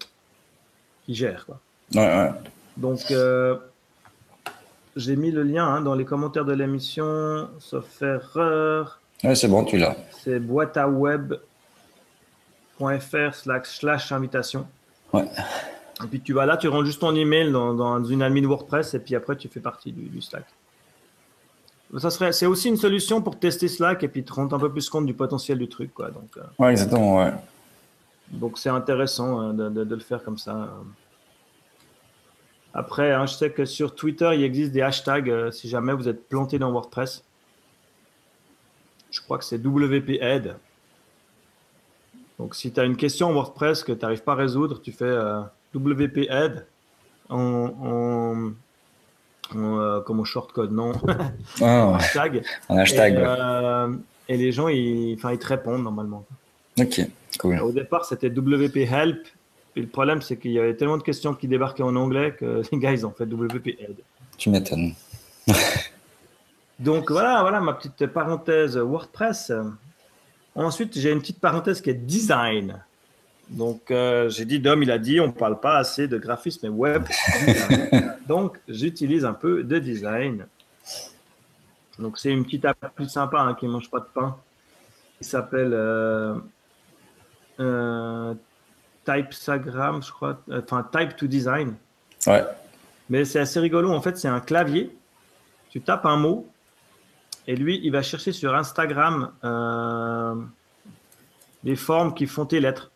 qui gèrent. Quoi. Ouais, ouais. Donc euh, j'ai mis le lien hein, dans les commentaires de l'émission, sauf erreur. Ouais, c'est bon, tu l'as. C'est boîteaweb.fr slash invitation. Ouais. Et puis tu vas là, tu rentres juste ton email dans, dans une admin WordPress et puis après tu fais partie du, du Slack. Ça serait, c'est aussi une solution pour tester Slack et puis te rendre un peu plus compte du potentiel du truc, quoi. Donc, euh, ouais, exactement, ouais. Donc c'est intéressant hein, de, de, le faire comme ça. Après, hein, je sais que sur Twitter, il existe des hashtags euh, si jamais vous êtes planté dans WordPress. Je crois que c'est WP Donc si tu as une question en WordPress que tu n'arrives pas à résoudre, tu fais euh, WP en, euh, comme au shortcode, non ah, hashtag. Un hashtag. Euh, et, les gens, ils, ils te répondent normalement. Ok, cool. Au départ, c'était WP Help. Et le problème, c'est qu'il y avait tellement de questions qui débarquaient en anglais que les gars, ils ont fait WP Aid. Tu m'étonnes. Donc voilà, voilà ma petite parenthèse WordPress. Ensuite, j'ai une petite parenthèse qui est design. Donc, euh, j'ai dit, Dom, il a dit, on ne parle pas assez de graphisme web. Donc, j'utilise un peu de design. Donc, c'est une petite app plus sympa hein, qui ne mange pas de pain. Il s'appelle euh, euh, Typesagram, je crois. Enfin, Type to Design. Ouais. Mais c'est assez rigolo. En fait, c'est un clavier. Tu tapes un mot et lui, il va chercher sur Instagram les formes qui font tes lettres.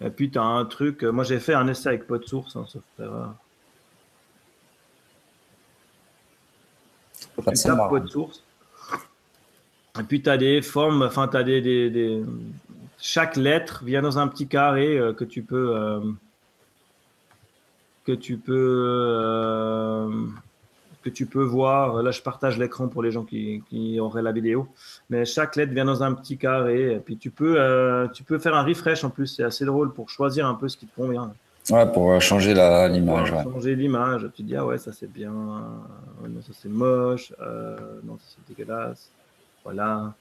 Et puis, tu as un truc. Moi, j'ai fait un essai avec PodSource, hein, sauf erreur. Tu tapes PodSource. Et puis, tu as des formes, enfin, tu as des, des, Chaque lettre vient dans un petit carré euh, que tu peux. Euh, que tu peux. Euh, que tu peux voir. Là, je partage l'écran pour les gens qui, auraient la vidéo. Mais chaque lettre vient dans un petit carré. Et puis, tu peux, euh, tu peux faire un refresh en plus. C'est assez drôle pour choisir un peu ce qui te convient. Ouais, pour euh, changer l'image. Ouais. Changer l'image. Tu te dis, ah ouais, ça c'est bien. Non, ça c'est moche. Euh, non, ça c'est dégueulasse. Voilà.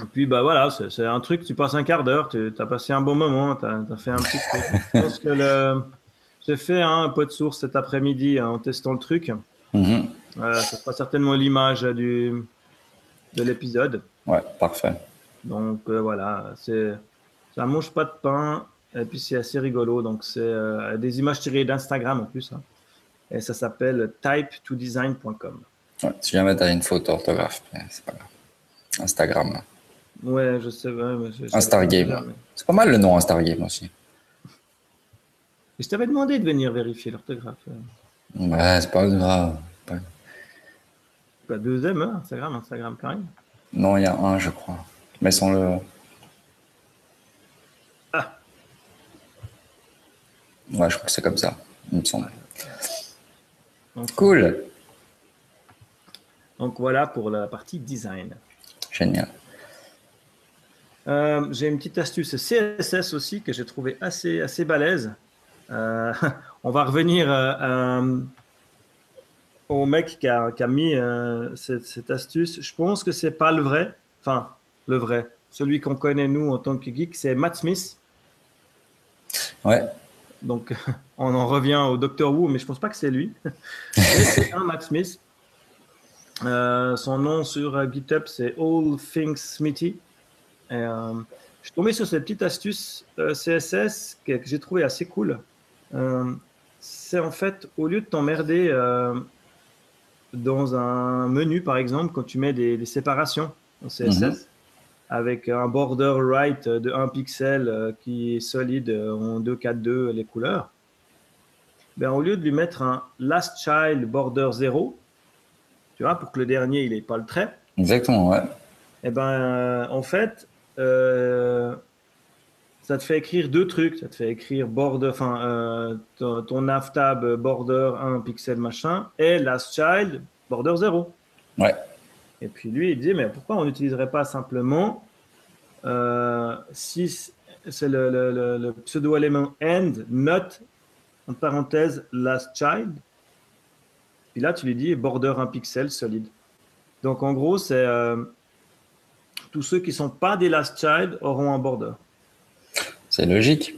Et puis, bah voilà, c'est un truc, tu passes un quart d'heure, tu as passé un bon moment, tu as, fait un petit truc. Je pense que le, j'ai fait un pot de source cet après-midi hein, en testant le truc. Mm ça sera certainement l'image du de l'épisode. Ouais, parfait. Donc euh, voilà, c'est ça mange pas de pain et puis c'est assez rigolo. Donc c'est euh, des images tirées d'Instagram en plus. Hein. Et ça s'appelle type2design.com. Ouais, si jamais tu as une faute orthographe, c'est pas grave. Instagram. Ouais, je sais. Instargame. C'est pas mal le nom Instargame aussi je t'avais demandé de venir vérifier l'orthographe. Ouais, c'est pas grave. Pas deuxième, hein, Instagram, Instagram même. Non, il y a un, je crois. Mais sans le. Ah. Ouais, je crois que c'est comme ça, il me semble. cool. Donc voilà pour la partie design. Génial. Euh, j'ai une petite astuce CSS aussi que j'ai trouvé assez, assez balèze. Euh, on va revenir euh, euh, au mec qui a, mis cette, astuce. Je pense que c'est pas le vrai, enfin le vrai, celui qu'on connaît nous en tant que geek, c'est Matt Smith. Ouais. Donc on en revient au Dr Who, mais je pense pas que c'est lui. c'est un Matt Smith. son nom sur GitHub, c'est All Things Smithy. Et, je suis tombé sur cette petite astuce CSS que j'ai trouvé assez cool. Euh, c'est en fait, au lieu de t'emmerder euh, dans un menu, par exemple, quand tu mets des, séparations en CSS, mhm. avec un border right de 1 pixel qui est solide en 242 les couleurs. Ben, au lieu de lui mettre un last child border 0, tu vois, pour que le dernier, il n'ait pas le trait. Exactement, ouais. Et eh ben, en fait, euh, ça te fait écrire deux trucs. Ça te fait écrire border, enfin, euh, ton, ton navtab border 1 pixel machin et last child border 0. Ouais. Et puis lui, il dit, mais pourquoi on n'utiliserait pas simplement euh, si c'est le, le, le, pseudo-élément end, not, en parenthèse, last child. Puis là, tu lui dis border un pixel solide. Donc en gros, c'est euh, tous ceux qui ne sont pas des last child auront un border. C'est logique.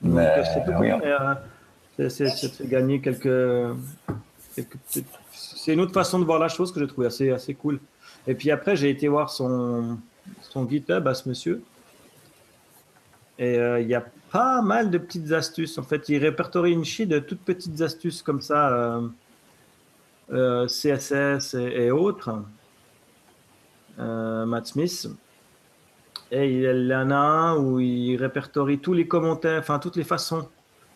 Mais, c'est tout oui, euh, c'est gagner quelques, quelques c'est une autre façon de voir la chose que j'ai trouvé assez, assez cool. Et puis après, j'ai été voir son, son GitHub à ce monsieur. Et euh, il y a pas mal de petites astuces. En fait, il répertorie une sheet de toutes petites astuces comme ça, euh, euh, CSS et, autres. Matt Smith. Et il y en a un où il répertorie tous les commentaires, enfin toutes les façons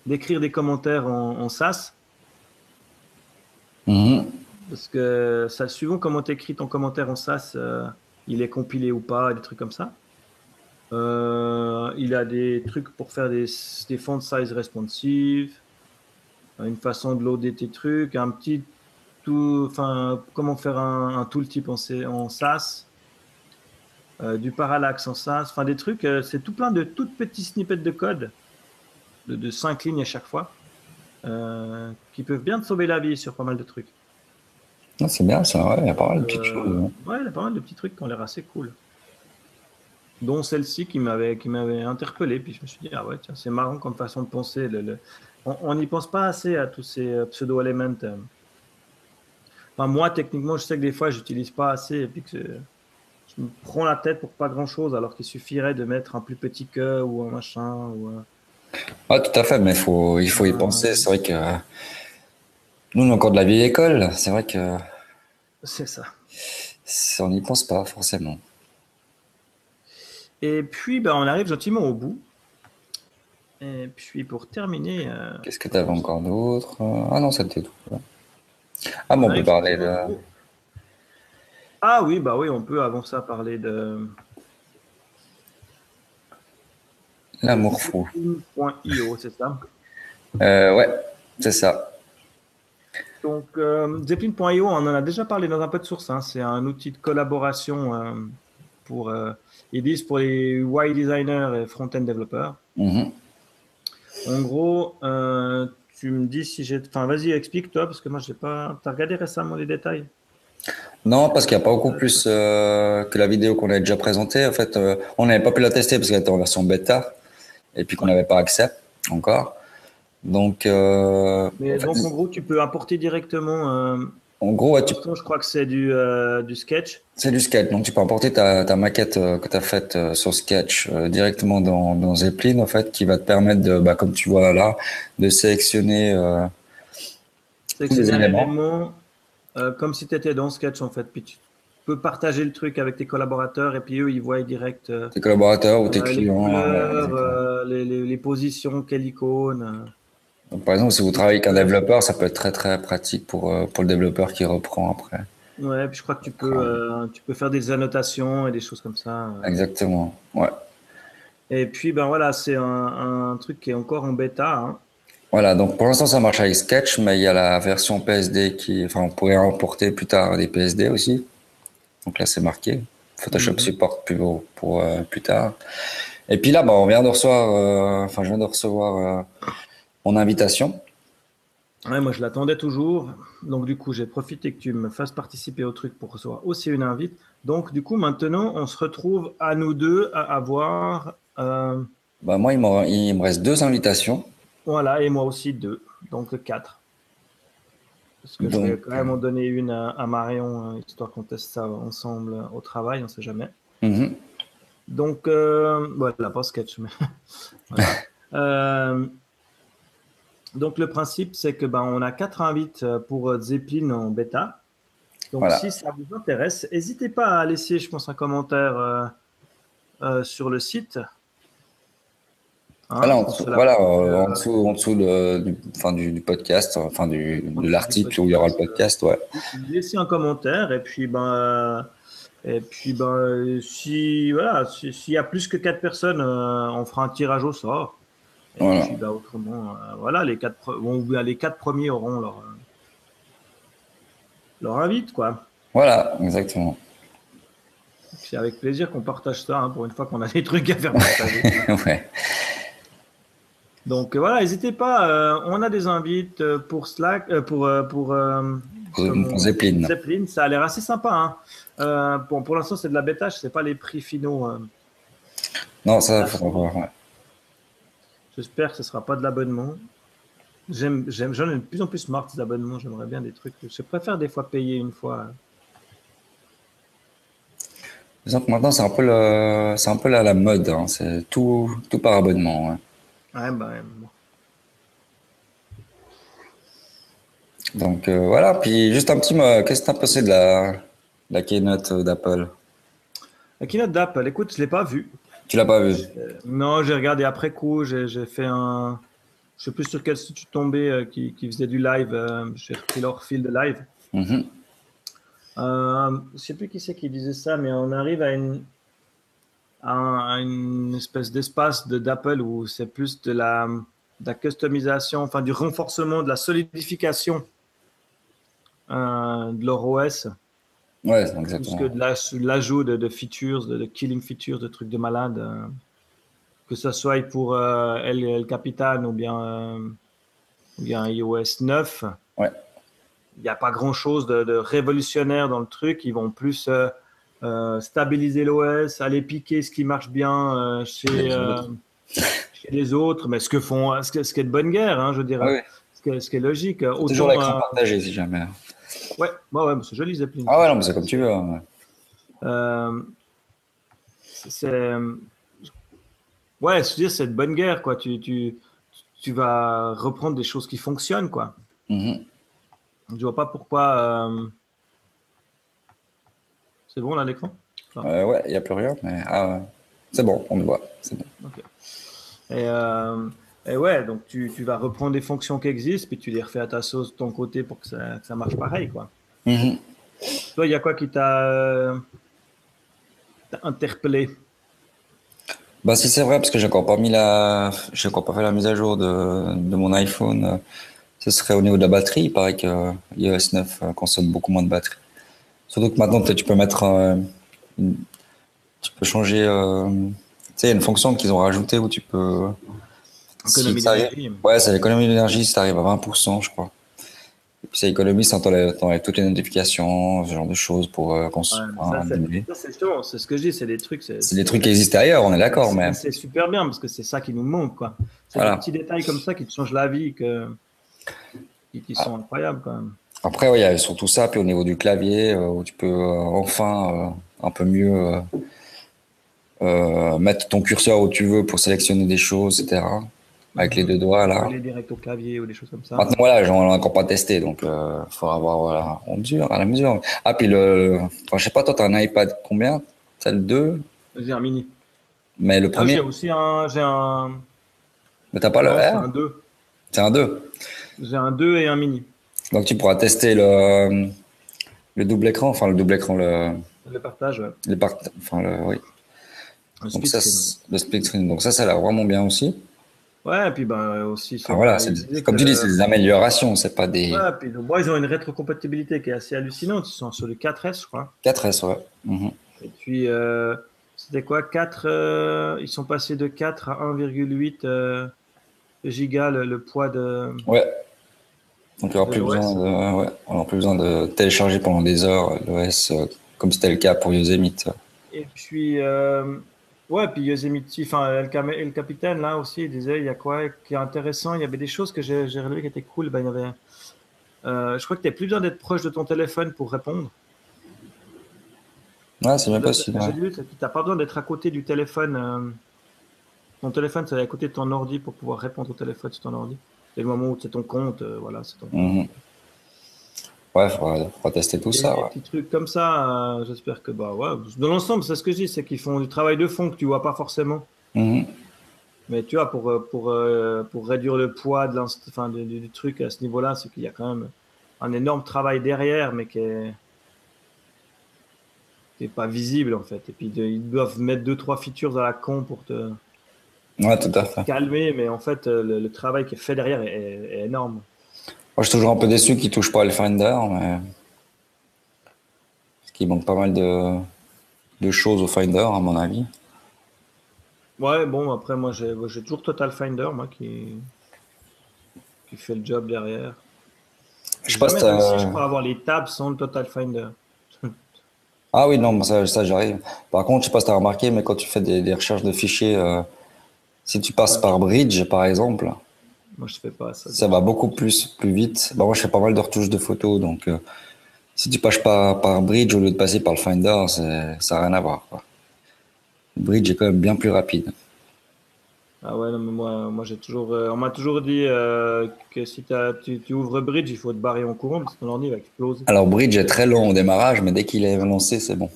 d'écrire des commentaires en, en SAS. Mm-hmm. Parce que ça, suivant comment tu écris ton commentaire en SAS, euh, il est compilé ou pas, des trucs comme ça. Euh, il a des trucs pour faire des, des font size responsive, une façon de loader tes trucs, un petit tout, enfin, comment faire un, un tooltip en, en SAS, euh, du parallaxe en SAS, enfin des trucs, c'est tout plein de toutes petites snippets de code de, de 5 lignes à chaque fois qui peuvent bien te sauver la vie sur pas mal de trucs. C'est bien ça, il y a pas mal de petites euh, choses. Hein. Ouais, il y a pas mal de petits trucs qui ont l'air assez cool. Dont celle-ci qui m'avait, qui m'avait interpellé. Puis je me suis dit, ah ouais, tiens, c'est marrant comme façon de penser. Le, On n'y pense pas assez à tous ces euh, pseudo-éléments. Euh. Enfin, moi, techniquement, je sais que des fois, j'utilise pas assez et puis que je me prends la tête pour pas grand-chose, alors qu'il suffirait de mettre un plus petit que ou un machin. Ou Ah, tout à fait, mais faut, il faut y penser. C'est vrai que nous, on est encore de la vieille école. C'est vrai que. C'est ça. On n'y pense pas forcément. Et puis, ben, on arrive gentiment au bout. Et puis, pour terminer. Euh, Qu'est-ce que tu avais encore d'autre? Ah non, c'était tout. Ah, bon, on, peut parler de. Ah oui, bah oui, on peut avant ça parler de. L'amour fou. .io, c'est ça? Euh, Ouais, c'est ça. Donc, euh, Zeppelin.io, on en a déjà parlé dans un peu de source. Hein. C'est un outil de collaboration euh, pour, euh, ils disent pour les UI designers et front-end développeurs. Mm-hmm. En gros, tu me dis si j'ai. Enfin, vas-y, explique-toi, parce que moi, je n'ai pas. Tu as regardé récemment les détails? Non, parce qu'il n'y a pas beaucoup plus que la vidéo qu'on a déjà présentée. En fait, on n'avait pas pu la tester parce qu'elle était en version bêta et puis qu'on n'avait pas accès encore. Donc, euh, Mais donc en gros, tu peux importer directement. Euh, en gros, tu... je crois que c'est du, euh, du Sketch. C'est du Sketch. Donc, tu peux importer ta, ta maquette que tu as faite sur Sketch directement dans, dans Zeppelin, en fait, qui va te permettre, de, bah, comme tu vois là, de sélectionner tous les éléments. Comme si tu étais dans Sketch, en fait. Puis tu peux partager le truc avec tes collaborateurs et puis eux, ils voient direct. tes collaborateurs ou tes clients. Les, les, les, positions, quelle icône par exemple, si vous travaillez avec un développeur, ça peut être très très pratique pour, euh, pour le développeur qui reprend après. Ouais, puis je crois que tu peux, euh, tu peux faire des annotations et des choses comme ça. Euh. Exactement, ouais. Et puis, ben voilà, c'est un, un, truc qui est encore en bêta. Hein. Voilà, donc pour l'instant, ça marche avec Sketch, mais il y a la version PSD qui. Enfin, on pourrait emporter plus tard des PSD aussi. Donc là, c'est marqué. Photoshop mhm. support plus, pour, plus tard. Et puis là, ben, on vient de recevoir. Enfin, je viens de recevoir mon invitation. Ouais, moi je l'attendais toujours. Donc du coup, j'ai profité que tu me fasses participer au truc pour recevoir aussi une invite. Donc du coup, maintenant, on se retrouve à nous deux à avoir. Euh, bah, moi, il, il, me reste deux invitations. Voilà, et moi aussi deux. Donc quatre. Parce que je vais quand même en donner une à, Marion, hein, histoire qu'on teste ça ensemble au travail, on ne sait jamais. Mhm. Donc, euh, voilà, pas sketch, mais. voilà. euh, donc le principe, c'est que ben, on a quatre invites euh, pour euh, Zeppelin en bêta. Donc, si ça vous intéresse, n'hésitez pas à laisser, je pense, un commentaire euh, euh, sur le site. Hein, voilà, en dessous, voilà en dessous, en dessous du, enfin, du, podcast, enfin du, de l'article où il y aura le podcast, ouais. Laissez un commentaire et puis ben, et puis ben, si voilà, s'il y a plus que quatre personnes, on fera un tirage au sort. Et voilà. Puis, ben, autrement, voilà, les quatre, bon, les quatre premiers auront leur leur invite, quoi. Voilà, exactement. C'est avec plaisir qu'on partage ça, hein, pour une fois qu'on a des trucs à faire partager. ouais. Donc voilà, n'hésitez pas. Euh, on a des invites euh, pour Slack, euh, pour pour, pour Zeppelin. Zeppelin. Ça a l'air assez sympa. Hein. bon, pour l'instant, c'est de la bêta. Je sais pas les prix finaux. non, ça faudra voir. J'espère que ce sera pas de l'abonnement. J'aime, j'aime, j'en ai de plus en plus marre des abonnements. J'aimerais bien des trucs. Je préfère des fois payer une fois. Disons maintenant, c'est un peu, le, c'est un peu la, la mode. Hein. C'est tout, tout par abonnement. Ouais, ouais bah, Donc euh, voilà. Puis juste un petit mot. Qu'est-ce que tu as pensé de la, la keynote d'Apple? La keynote d'Apple, écoute, je ne l'ai pas vue. Tu l'as pas vue? Non, j'ai regardé après coup. J'ai, fait un je sais plus sur quel site tu tombais euh, qui, qui, faisait du live. Euh, J'ai repris leur fil de live. Euh, je sais plus qui c'est qui disait ça, mais on arrive à une, à, une espèce d'espace d'Apple où c'est plus de la, de la, customisation, enfin du renforcement, de la solidification euh, de leur OS. Ouais, exactement. Plus que de l'ajout de, de, features, de, killing features, de trucs de malade que ce soit pour euh, El, Capitan ou bien, euh, bien iOS 9. Ouais. Il n'y a pas grand-chose de, révolutionnaire dans le truc. Ils vont plus euh, stabiliser l'OS, aller piquer ce qui marche bien chez, chez, les autres, mais ce que font, ce, ce qui est de bonne guerre, hein, je dirais. Ce, qui est, logique. Autant, toujours l'écran partagé, si jamais. Ouais, ouais, ouais c'est joli, Zeppelin. Ah ouais, non, mais c'est comme tu veux. c'est Ouais, je veux dire, c'est une bonne guerre, quoi. Tu, tu, tu vas reprendre des choses qui fonctionnent, quoi. Mm-hmm. Je vois pas pourquoi. Euh, c'est bon là l'écran? Euh, Ouais, il n'y a plus rien, mais ah, c'est bon, on le voit. Bon. Et, euh, et, ouais, donc tu, tu, vas reprendre des fonctions qui existent, puis tu les refais à ta sauce de ton côté pour que ça, ça marche pareil, quoi. Mm-hmm. Toi, il y a quoi qui t'a interpellé? Bah si c'est vrai parce que j'ai encore pas mis la, j'ai encore pas fait la mise à jour de, de mon iPhone. Ce serait au niveau de la batterie. Il paraît que iOS 9 euh, consomme beaucoup moins de batterie. Surtout que maintenant tu peux mettre, euh, tu peux changer. Euh, tu sais, il y a une fonction qu'ils ont rajoutée où tu peux. Économie d'énergie. Ouais, c'est l'économie d'énergie. Si tu arrives à 20%, je crois. Et puis ça économise, ça t'enlève toutes les notifications, ce genre de choses pour euh, consommer. c'est ce que je dis, c'est des trucs. C'est des trucs qui existent ailleurs, on est d'accord. mais C'est super bien parce que c'est ça qui nous manque. quoi. C'est des petits détails comme ça qui te changent la vie, que, qui, sont incroyables quand même. Après, il y a surtout ça, puis au niveau du clavier, euh, où tu peux euh, enfin un peu mieux mettre ton curseur où tu veux pour sélectionner des choses, etc avec les deux doigts là. Aller direct au clavier ou des choses comme ça. Maintenant voilà, j'en ai encore pas testé, donc il euh, faudra voir voilà, on mesure à la mesure. Ah puis le, enfin, je sais pas toi, t'as un iPad combien? C'est le 2 J'ai un mini. Mais le ah, premier. j'ai aussi un, j'ai un. Mais t'as pas le R? C'est un 2. C'est un 2. J'ai un 2 et un mini. Donc tu pourras tester le, le double écran, enfin le double écran, le. Le partage, ouais. Le part... enfin le, oui. Le split, ça, le split screen. Donc ça, ça a l'air vraiment bien aussi. Ouais, et puis ben, aussi. Ah, voilà, comme tu dis, c'est des améliorations, c'est pas des. Ouais, puis moi, ils ont une rétrocompatibilité qui est assez hallucinante. Ils sont sur le 4S, je crois. 4S, ouais. Mhm. Et puis, euh, c'était quoi? 4, euh, Ils sont passés de 4 à 1,8 euh, giga le, poids de. Ouais. Donc, il n'y aura plus besoin, de, ouais, on plus besoin de télécharger pendant des heures l'OS, comme c'était le cas pour Yosemite. Et puis. Ouais, puis Yosemite, enfin, le Capitaine, là aussi, il disait, il y a quoi qui est intéressant, il y avait des choses que j'ai relevées qui étaient cool. Ben, il y avait, euh, je crois que tu n'as plus besoin d'être proche de ton téléphone pour répondre. Ouais, c'est bien possible. Tu n'as pas besoin d'être à côté du téléphone. Euh, ton téléphone, c'est à côté de ton ordi pour pouvoir répondre au téléphone sur ton ordi. C'est le moment où c'est ton compte, euh, voilà, c'est ton mhm. Ouais, il faudra, tester tout ça. Des petits trucs comme ça, j'espère que, bah ouais, dans l'ensemble, c'est ce que je dis, c'est qu'ils font du travail de fond que tu vois pas forcément. Mm-hmm. Mais tu vois, pour, pour, pour réduire le poids de enfin, du, truc à ce niveau-là, c'est qu'il y a quand même un énorme travail derrière, mais qui est, qui est pas visible en fait. Et puis ils doivent mettre deux trois features à la con pour te, ouais, tout à fait. calmer, mais en fait le, travail qui est fait derrière est, énorme. Moi, je suis toujours un peu déçu qu'ils touchent pas le Finder, mais parce qu'il manque pas mal de, de choses au Finder à mon avis. Ouais, bon après moi j'ai toujours Total Finder moi qui qui fait le job derrière. Je sais pas si je pourrais avoir les tabs sans le Total Finder. Ah oui, non, ça, ça j'arrive. Par contre, je sais pas si tu as remarqué, mais quand tu fais des, recherches de fichiers, euh, si tu passes par Bridge, par exemple, moi je fais pas ça. Ça va beaucoup plus, plus vite. Bah, moi, je fais pas mal de retouches de photos, donc euh, si tu passes pas par Bridge au lieu de passer par le Finder, ça n'a rien à voir. Bridge est quand même bien plus rapide. Ah ouais, non, mais moi, moi j'ai toujours, euh, on m'a toujours dit euh, que si tu, tu, ouvres Bridge, il faut te barrer en courant parce que ton ordi va exploser. Alors Bridge est très long au démarrage, mais dès qu'il est lancé, c'est bon.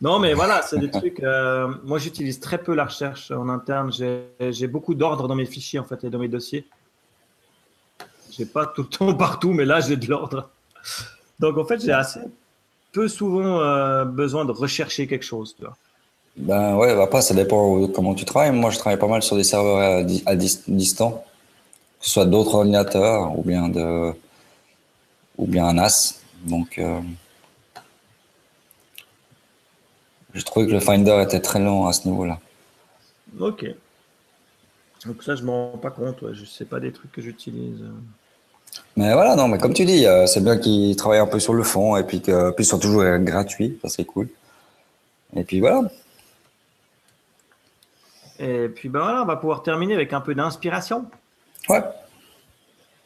Non, mais voilà, c'est des trucs. Euh, moi, j'utilise très peu la recherche en interne. J'ai beaucoup d'ordre dans mes fichiers en fait et dans mes dossiers. J'ai pas tout le temps partout, mais là, j'ai de l'ordre. Donc en fait, j'ai assez peu souvent besoin de rechercher quelque chose, tu vois. Ben ouais, après, ça dépend comment tu travailles. Moi, je travaille pas mal sur des serveurs à, distance, que ce soit d'autres ordinateurs ou bien de ou bien un NAS. Donc, euh, je trouvais que le Finder était très long à ce niveau-là. Ok. Donc ça, je m'en rends pas compte. Ouais. Je sais pas des trucs que j'utilise. Mais voilà, non, mais comme tu dis, euh, c'est bien qu'ils travaillent un peu sur le fond et puis qu'ils soient toujours gratuits, ça c'est cool. Et puis voilà. Et puis ben voilà, on va pouvoir terminer avec un peu d'inspiration. Ouais.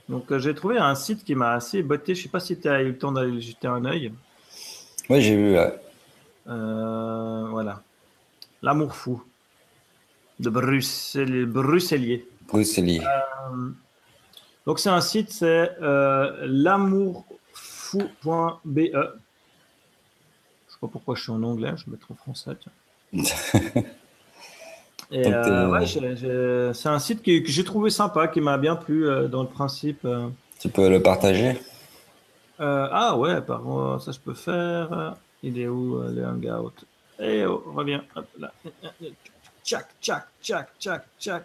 Donc euh, j'ai trouvé un site qui m'a assez botté. Je sais pas si tu as eu le temps d'aller jeter un œil. Oui, j'ai vu. Euh, voilà. L'amour fou de Bruxelles, Bruxellier. Bruxellier. Euh, donc c'est un site, c'est l'amourfou.be. Je sais pas pourquoi je suis en anglais, je vais mettre en français. Euh, c'est un site que, j'ai trouvé sympa, qui m'a bien plu euh, dans le principe. Euh. Tu peux le partager? Ah ouais, par, ça je peux faire. Il est où le hangout? Et oh, reviens. Hop, là. Tchac, tchac, tchac, tchac, tchac.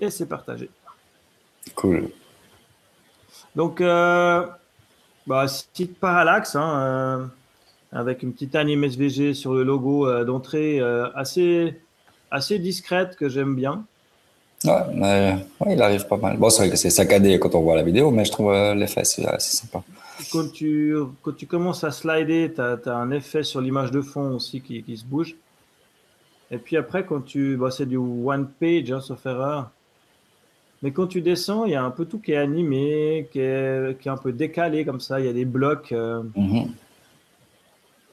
Et c'est partagé. Cool. Donc, bah, site parallaxe, hein, avec une petite anime SVG sur le logo d'entrée assez assez discrète que j'aime bien. Ouais, mais, il arrive pas mal. Bon, c'est vrai que c'est saccadé quand on voit la vidéo, mais je trouve euh, l'effet assez, sympa. Quand tu, quand tu commences à slider, tu as, un effet sur l'image de fond aussi qui, qui, se bouge. Et puis après, quand tu. Bah, c'est du one page, hein, sauf erreur. Mais quand tu descends, il y a un peu tout qui est animé, qui est, qui est un peu décalé comme ça. Il y a des blocs. Euh, mm-hmm.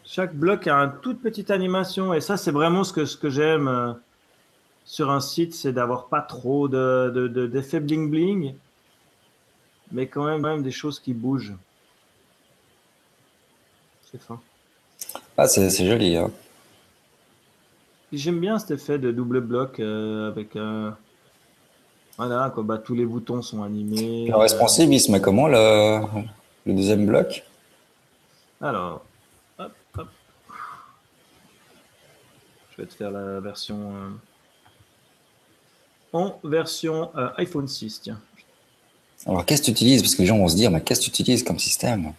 Chaque bloc a une toute petite animation. Et ça, c'est vraiment ce que, ce que j'aime. Euh, sur un site, c'est d'avoir pas trop de, d'effets bling bling, mais quand même, même des choses qui bougent. C'est. Ah, c'est, joli. Hein. J'aime bien cet effet de double bloc euh, avec. Euh, voilà, quoi, bah, tous les boutons sont animés. Le responsive, il se met comment le, le deuxième bloc? Alors, hop, hop. Je vais te faire la version. Euh, en version euh, iPhone 6. Tiens. Alors, qu'est-ce que tu utilises? Parce que les gens vont se dire, mais qu'est-ce que tu utilises comme système?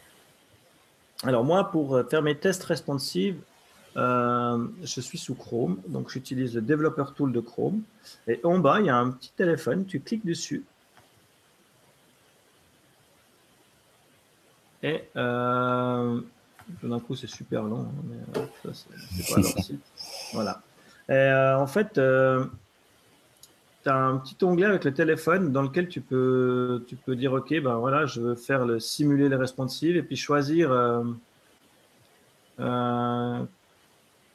Alors, moi, pour euh, faire mes tests responsive, euh, je suis sous Chrome. Donc, j'utilise le Developer Tool de Chrome. Et en bas, il y a un petit téléphone. Tu cliques dessus. Et euh, d'un coup, c'est super long. Hein, mais, ça, c'est, pas. Voilà. Et, en fait, tu as un petit onglet avec le téléphone dans lequel tu peux, tu peux dire OK, ben voilà, je veux faire le simuler les responsives et puis choisir euh, euh,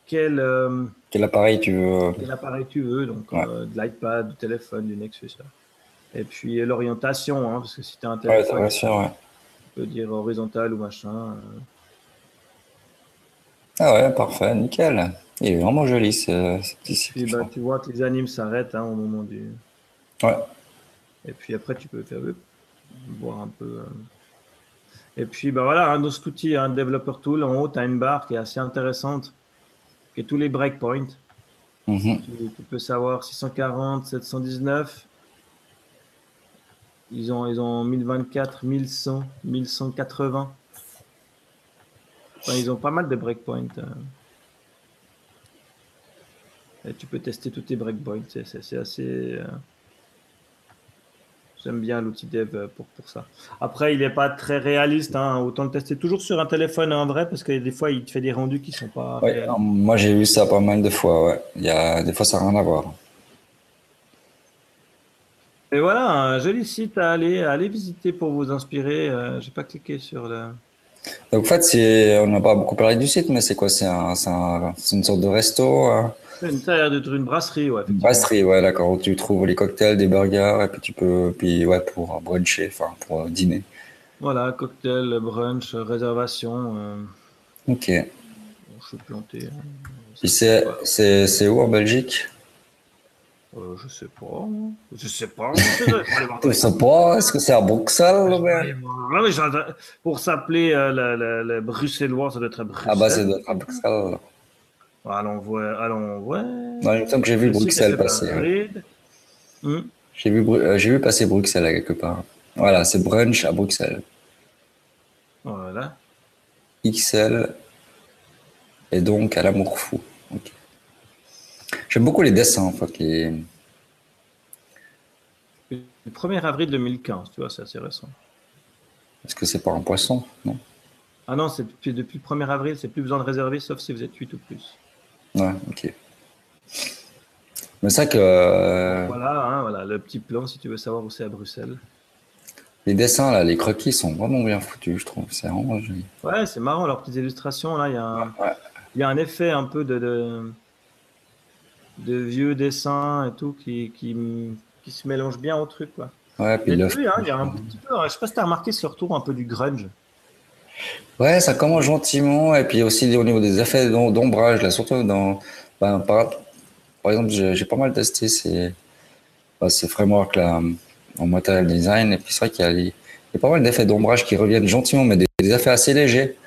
quel, euh, quel appareil tu veux. Quel appareil tu veux, donc de l'iPad, du téléphone, du Nexus. Et puis l'orientation, hein, parce que si tu as un téléphone. peux dire horizontal ou machin. Ah ouais, parfait, nickel. Il est vraiment joli ce, Puis, bah, tu vois que les animes s'arrêtent hein, au moment du. Ouais. Et puis après, tu peux faire voir un peu. Euh. Et puis bah voilà, un autre outil, un developer tool, en haut, tu as une barre qui est assez intéressante, qui est tous les breakpoints. Mhm. tu, peux savoir 640, 719. Ils ont, ils ont 1024, 1100, 1180. ils ont pas mal de breakpoints. Euh. Et tu peux tester tous tes breakpoints. C'est assez. Euh, J'aime bien l'outil dev euh, pour, pour ça. Après, il n'est pas très réaliste. Hein. Autant le tester toujours sur un téléphone en vrai parce que des fois, il te fait des rendus qui ne sont pas. moi, j'ai vu ça pas mal de fois. Ouais. Il y a, des fois, ça n'a rien à voir. Et voilà, un joli site à aller, à aller visiter pour vous inspirer. Euh, je n'ai pas cliqué sur le. Donc, en fait, on n'a pas beaucoup parlé du site, mais c'est quoi? C'est un, une sorte de resto hein? Une taille de une brasserie, ouais. Une brasserie, ouais, d'accord. Où tu trouves les cocktails, des burgers, et puis tu peux, puis ouais, pour bruncher, enfin pour dîner. Voilà, cocktail, brunch, réservation. Euh... Ok. Bon, je suis planté. Hein. C'est où en Belgique? Euh, je sais pas. Je sais pas. Je sais pas. Est-ce que c'est à Bruxelles mais Pour s'appeler euh, le, le, Bruxellois, ça doit être à Bruxelles. Ah bah, c'est à Bruxelles. Allons voir. Allons voir. il me semble que j'ai vu Bruxelles passer. Hmm. J'ai vu, euh, j'ai vu passer Bruxelles quelque part. Voilà, c'est brunch à Bruxelles. Voilà. XL et donc à l'amour fou. J'aime beaucoup les dessins en fait. Le 1er avril 2015, tu vois, c'est assez récent. Est-ce que c'est pas un poisson Non? Ah non, c'est depuis, depuis le 1er avril, c'est plus besoin de réserver sauf si vous êtes 8 ou plus. Ouais, ok. Mais ça que. Euh, voilà, hein, voilà, le petit plan si tu veux savoir où c'est à Bruxelles. Les dessins, là, les croquis sont vraiment bien foutus, je trouve. C'est vraiment joli. Ouais, c'est marrant, leurs petites illustrations. Là, il y, a un... y a un effet un peu de, de, vieux dessins et tout qui, qui, qui, se mélange bien au truc. Quoi. Ouais, puis hein, il y a un petit peu, je sais pas si tu as remarqué ce retour un peu du grunge. Ouais, ça commence gentiment. Et puis aussi au niveau des effets d'ombrage, là, surtout dans. Ben, par, exemple, j'ai pas mal testé ces, ben, ces frameworks là en material design. Et puis c'est vrai qu'il y, a pas mal d'effets d'ombrage qui reviennent gentiment, mais des, effets assez légers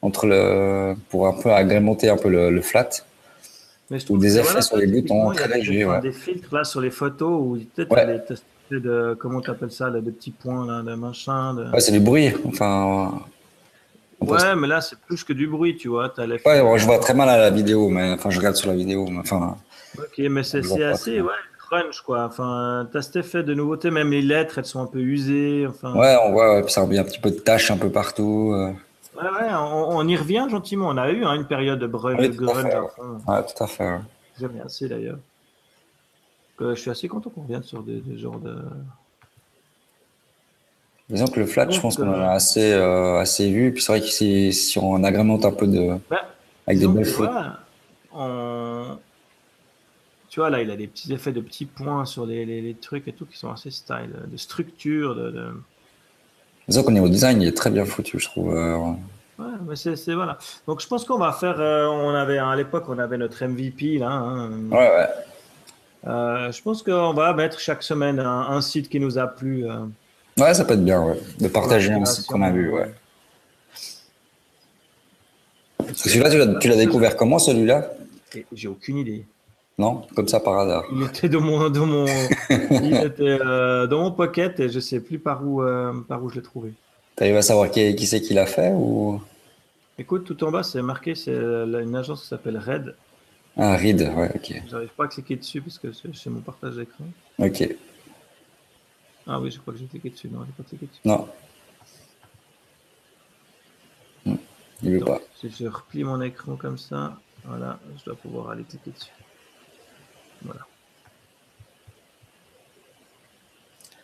entre le, pour un peu agrémenter un peu le, flat. ou des effets sur les boutons très légers. Ouais. Des filtres là sur les photos ou peut-être ouais. de comment tu appelles ça, là, de petits points, là, de machin. De... Ouais, c'est du bruit. Enfin, Ouais, mais là, c'est plus que du bruit, tu vois. As ouais, je vois très mal à la vidéo, mais enfin, je regarde sur la vidéo. Mais, enfin, ok, mais c'est assez, ouais, crunch, quoi. Enfin, t'as cet effet de nouveauté, même les lettres, elles sont un peu usées. Enfin... Ouais, on voit, ouais, puis ça revient un petit peu de taches un peu partout. Euh. Ouais, ouais, on, y revient gentiment. On a eu hein, une période de grunge. Oui, tout, à fait, ouais. tout à fait. J'aime bien assez d'ailleurs. je suis assez content qu'on revienne sur des, des genres de. Disons que le flat, je pense qu'on en a assez, euh, assez vu. Puis c'est vrai que si, si, on agrémente un peu de. Bah, avec des belles photos. Tu vois, là, il a des petits effets de petits points sur les, les, les trucs et tout qui sont assez style, de structure. De, de... Disons qu'au niveau design, il est très bien foutu, je trouve. Euh, ouais, mais c'est voilà. Donc je pense qu'on va faire. Euh, on avait à l'époque, on avait notre MVP là. Hein. ouais, ouais. je pense qu'on va mettre chaque semaine un, un site qui nous a plu. Ouais, ça peut être bien, ouais. De partager un site qu'on a vu, ouais. celui-là, tu l'as découvert comment, celui-là? J'ai aucune idée. Non, comme ça par hasard. Il était dans mon, dans mon, il était, euh, dans mon pocket et je sais plus par où, euh, par où je l'ai trouvé. Tu arrives à savoir qui, qui c'est qui l'a fait ou? Écoute, tout en bas, c'est marqué, c'est une agence qui s'appelle Red. Ah, Red, ouais, ok. J'arrive pas à cliquer dessus parce que c'est mon partage d'écran. Ok. Ah oui, je crois que j'ai cliqué dessus. Non, j'ai pas cliqué dessus. Non. Il veut pas. Si je replie mon écran comme ça, voilà, je dois pouvoir aller cliquer dessus. Voilà.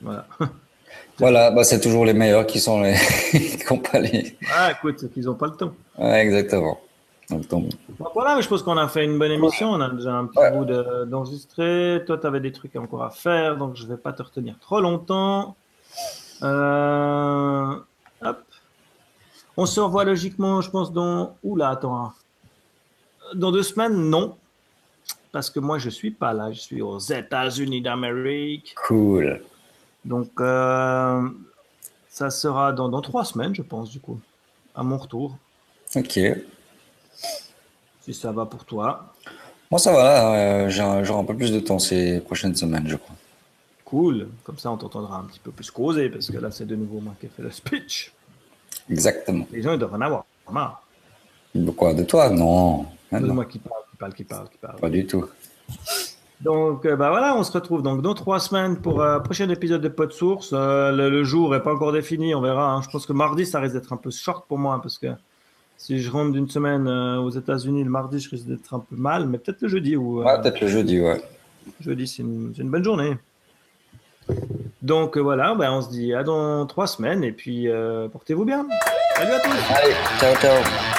Voilà. Voilà, bah c'est toujours les meilleurs qui sont les qui n'ont pas les. Ah, écoute, qu'ils n'ont pas le temps. Ouais, exactement. Donc, voilà, je pense qu'on a fait une bonne émission. On a déjà un petit bout d'enregistrer. Toi, tu avais des trucs encore à faire, donc je ne vais pas te retenir trop longtemps. Euh, On se revoit logiquement, je pense, dans. Oula, attends. Hein. Dans deux semaines, non. Parce que moi, je suis pas là. Je suis aux États-Unis d'Amérique. Cool. Donc, euh, ça sera dans, dans, trois semaines, je pense, du coup, à mon retour. Ok. Si ça va pour toi? Moi, ça va. Euh, J'aurai un peu plus de temps ces prochaines semaines, je crois. Cool. Comme ça, on t'entendra un petit peu plus causer, parce que là, c'est de nouveau moi qui ai fait le speech. Exactement. Les gens, ils doivent en avoir marre. De quoi? De toi? Non. C'est moi qui parle, qui parle, qui parle, qui parle. Pas du tout. Donc, euh, bah voilà, on se retrouve donc dans trois semaines pour un prochain épisode de Pod Source. Euh, le, jour n'est pas encore défini, on verra. Hein. Je pense que mardi, ça risque d'être un peu short pour moi, parce que si je rentre d'une semaine euh, aux États-Unis le mardi, je risque d'être un peu mal, mais peut-être le jeudi. Ou, ouais, peut-être le jeudi, ouais. Jeudi, c'est une, une, bonne journée. Donc voilà, ben, on se dit à dans trois semaines et puis portez-vous bien. Salut à tous. Allez, ciao, ciao.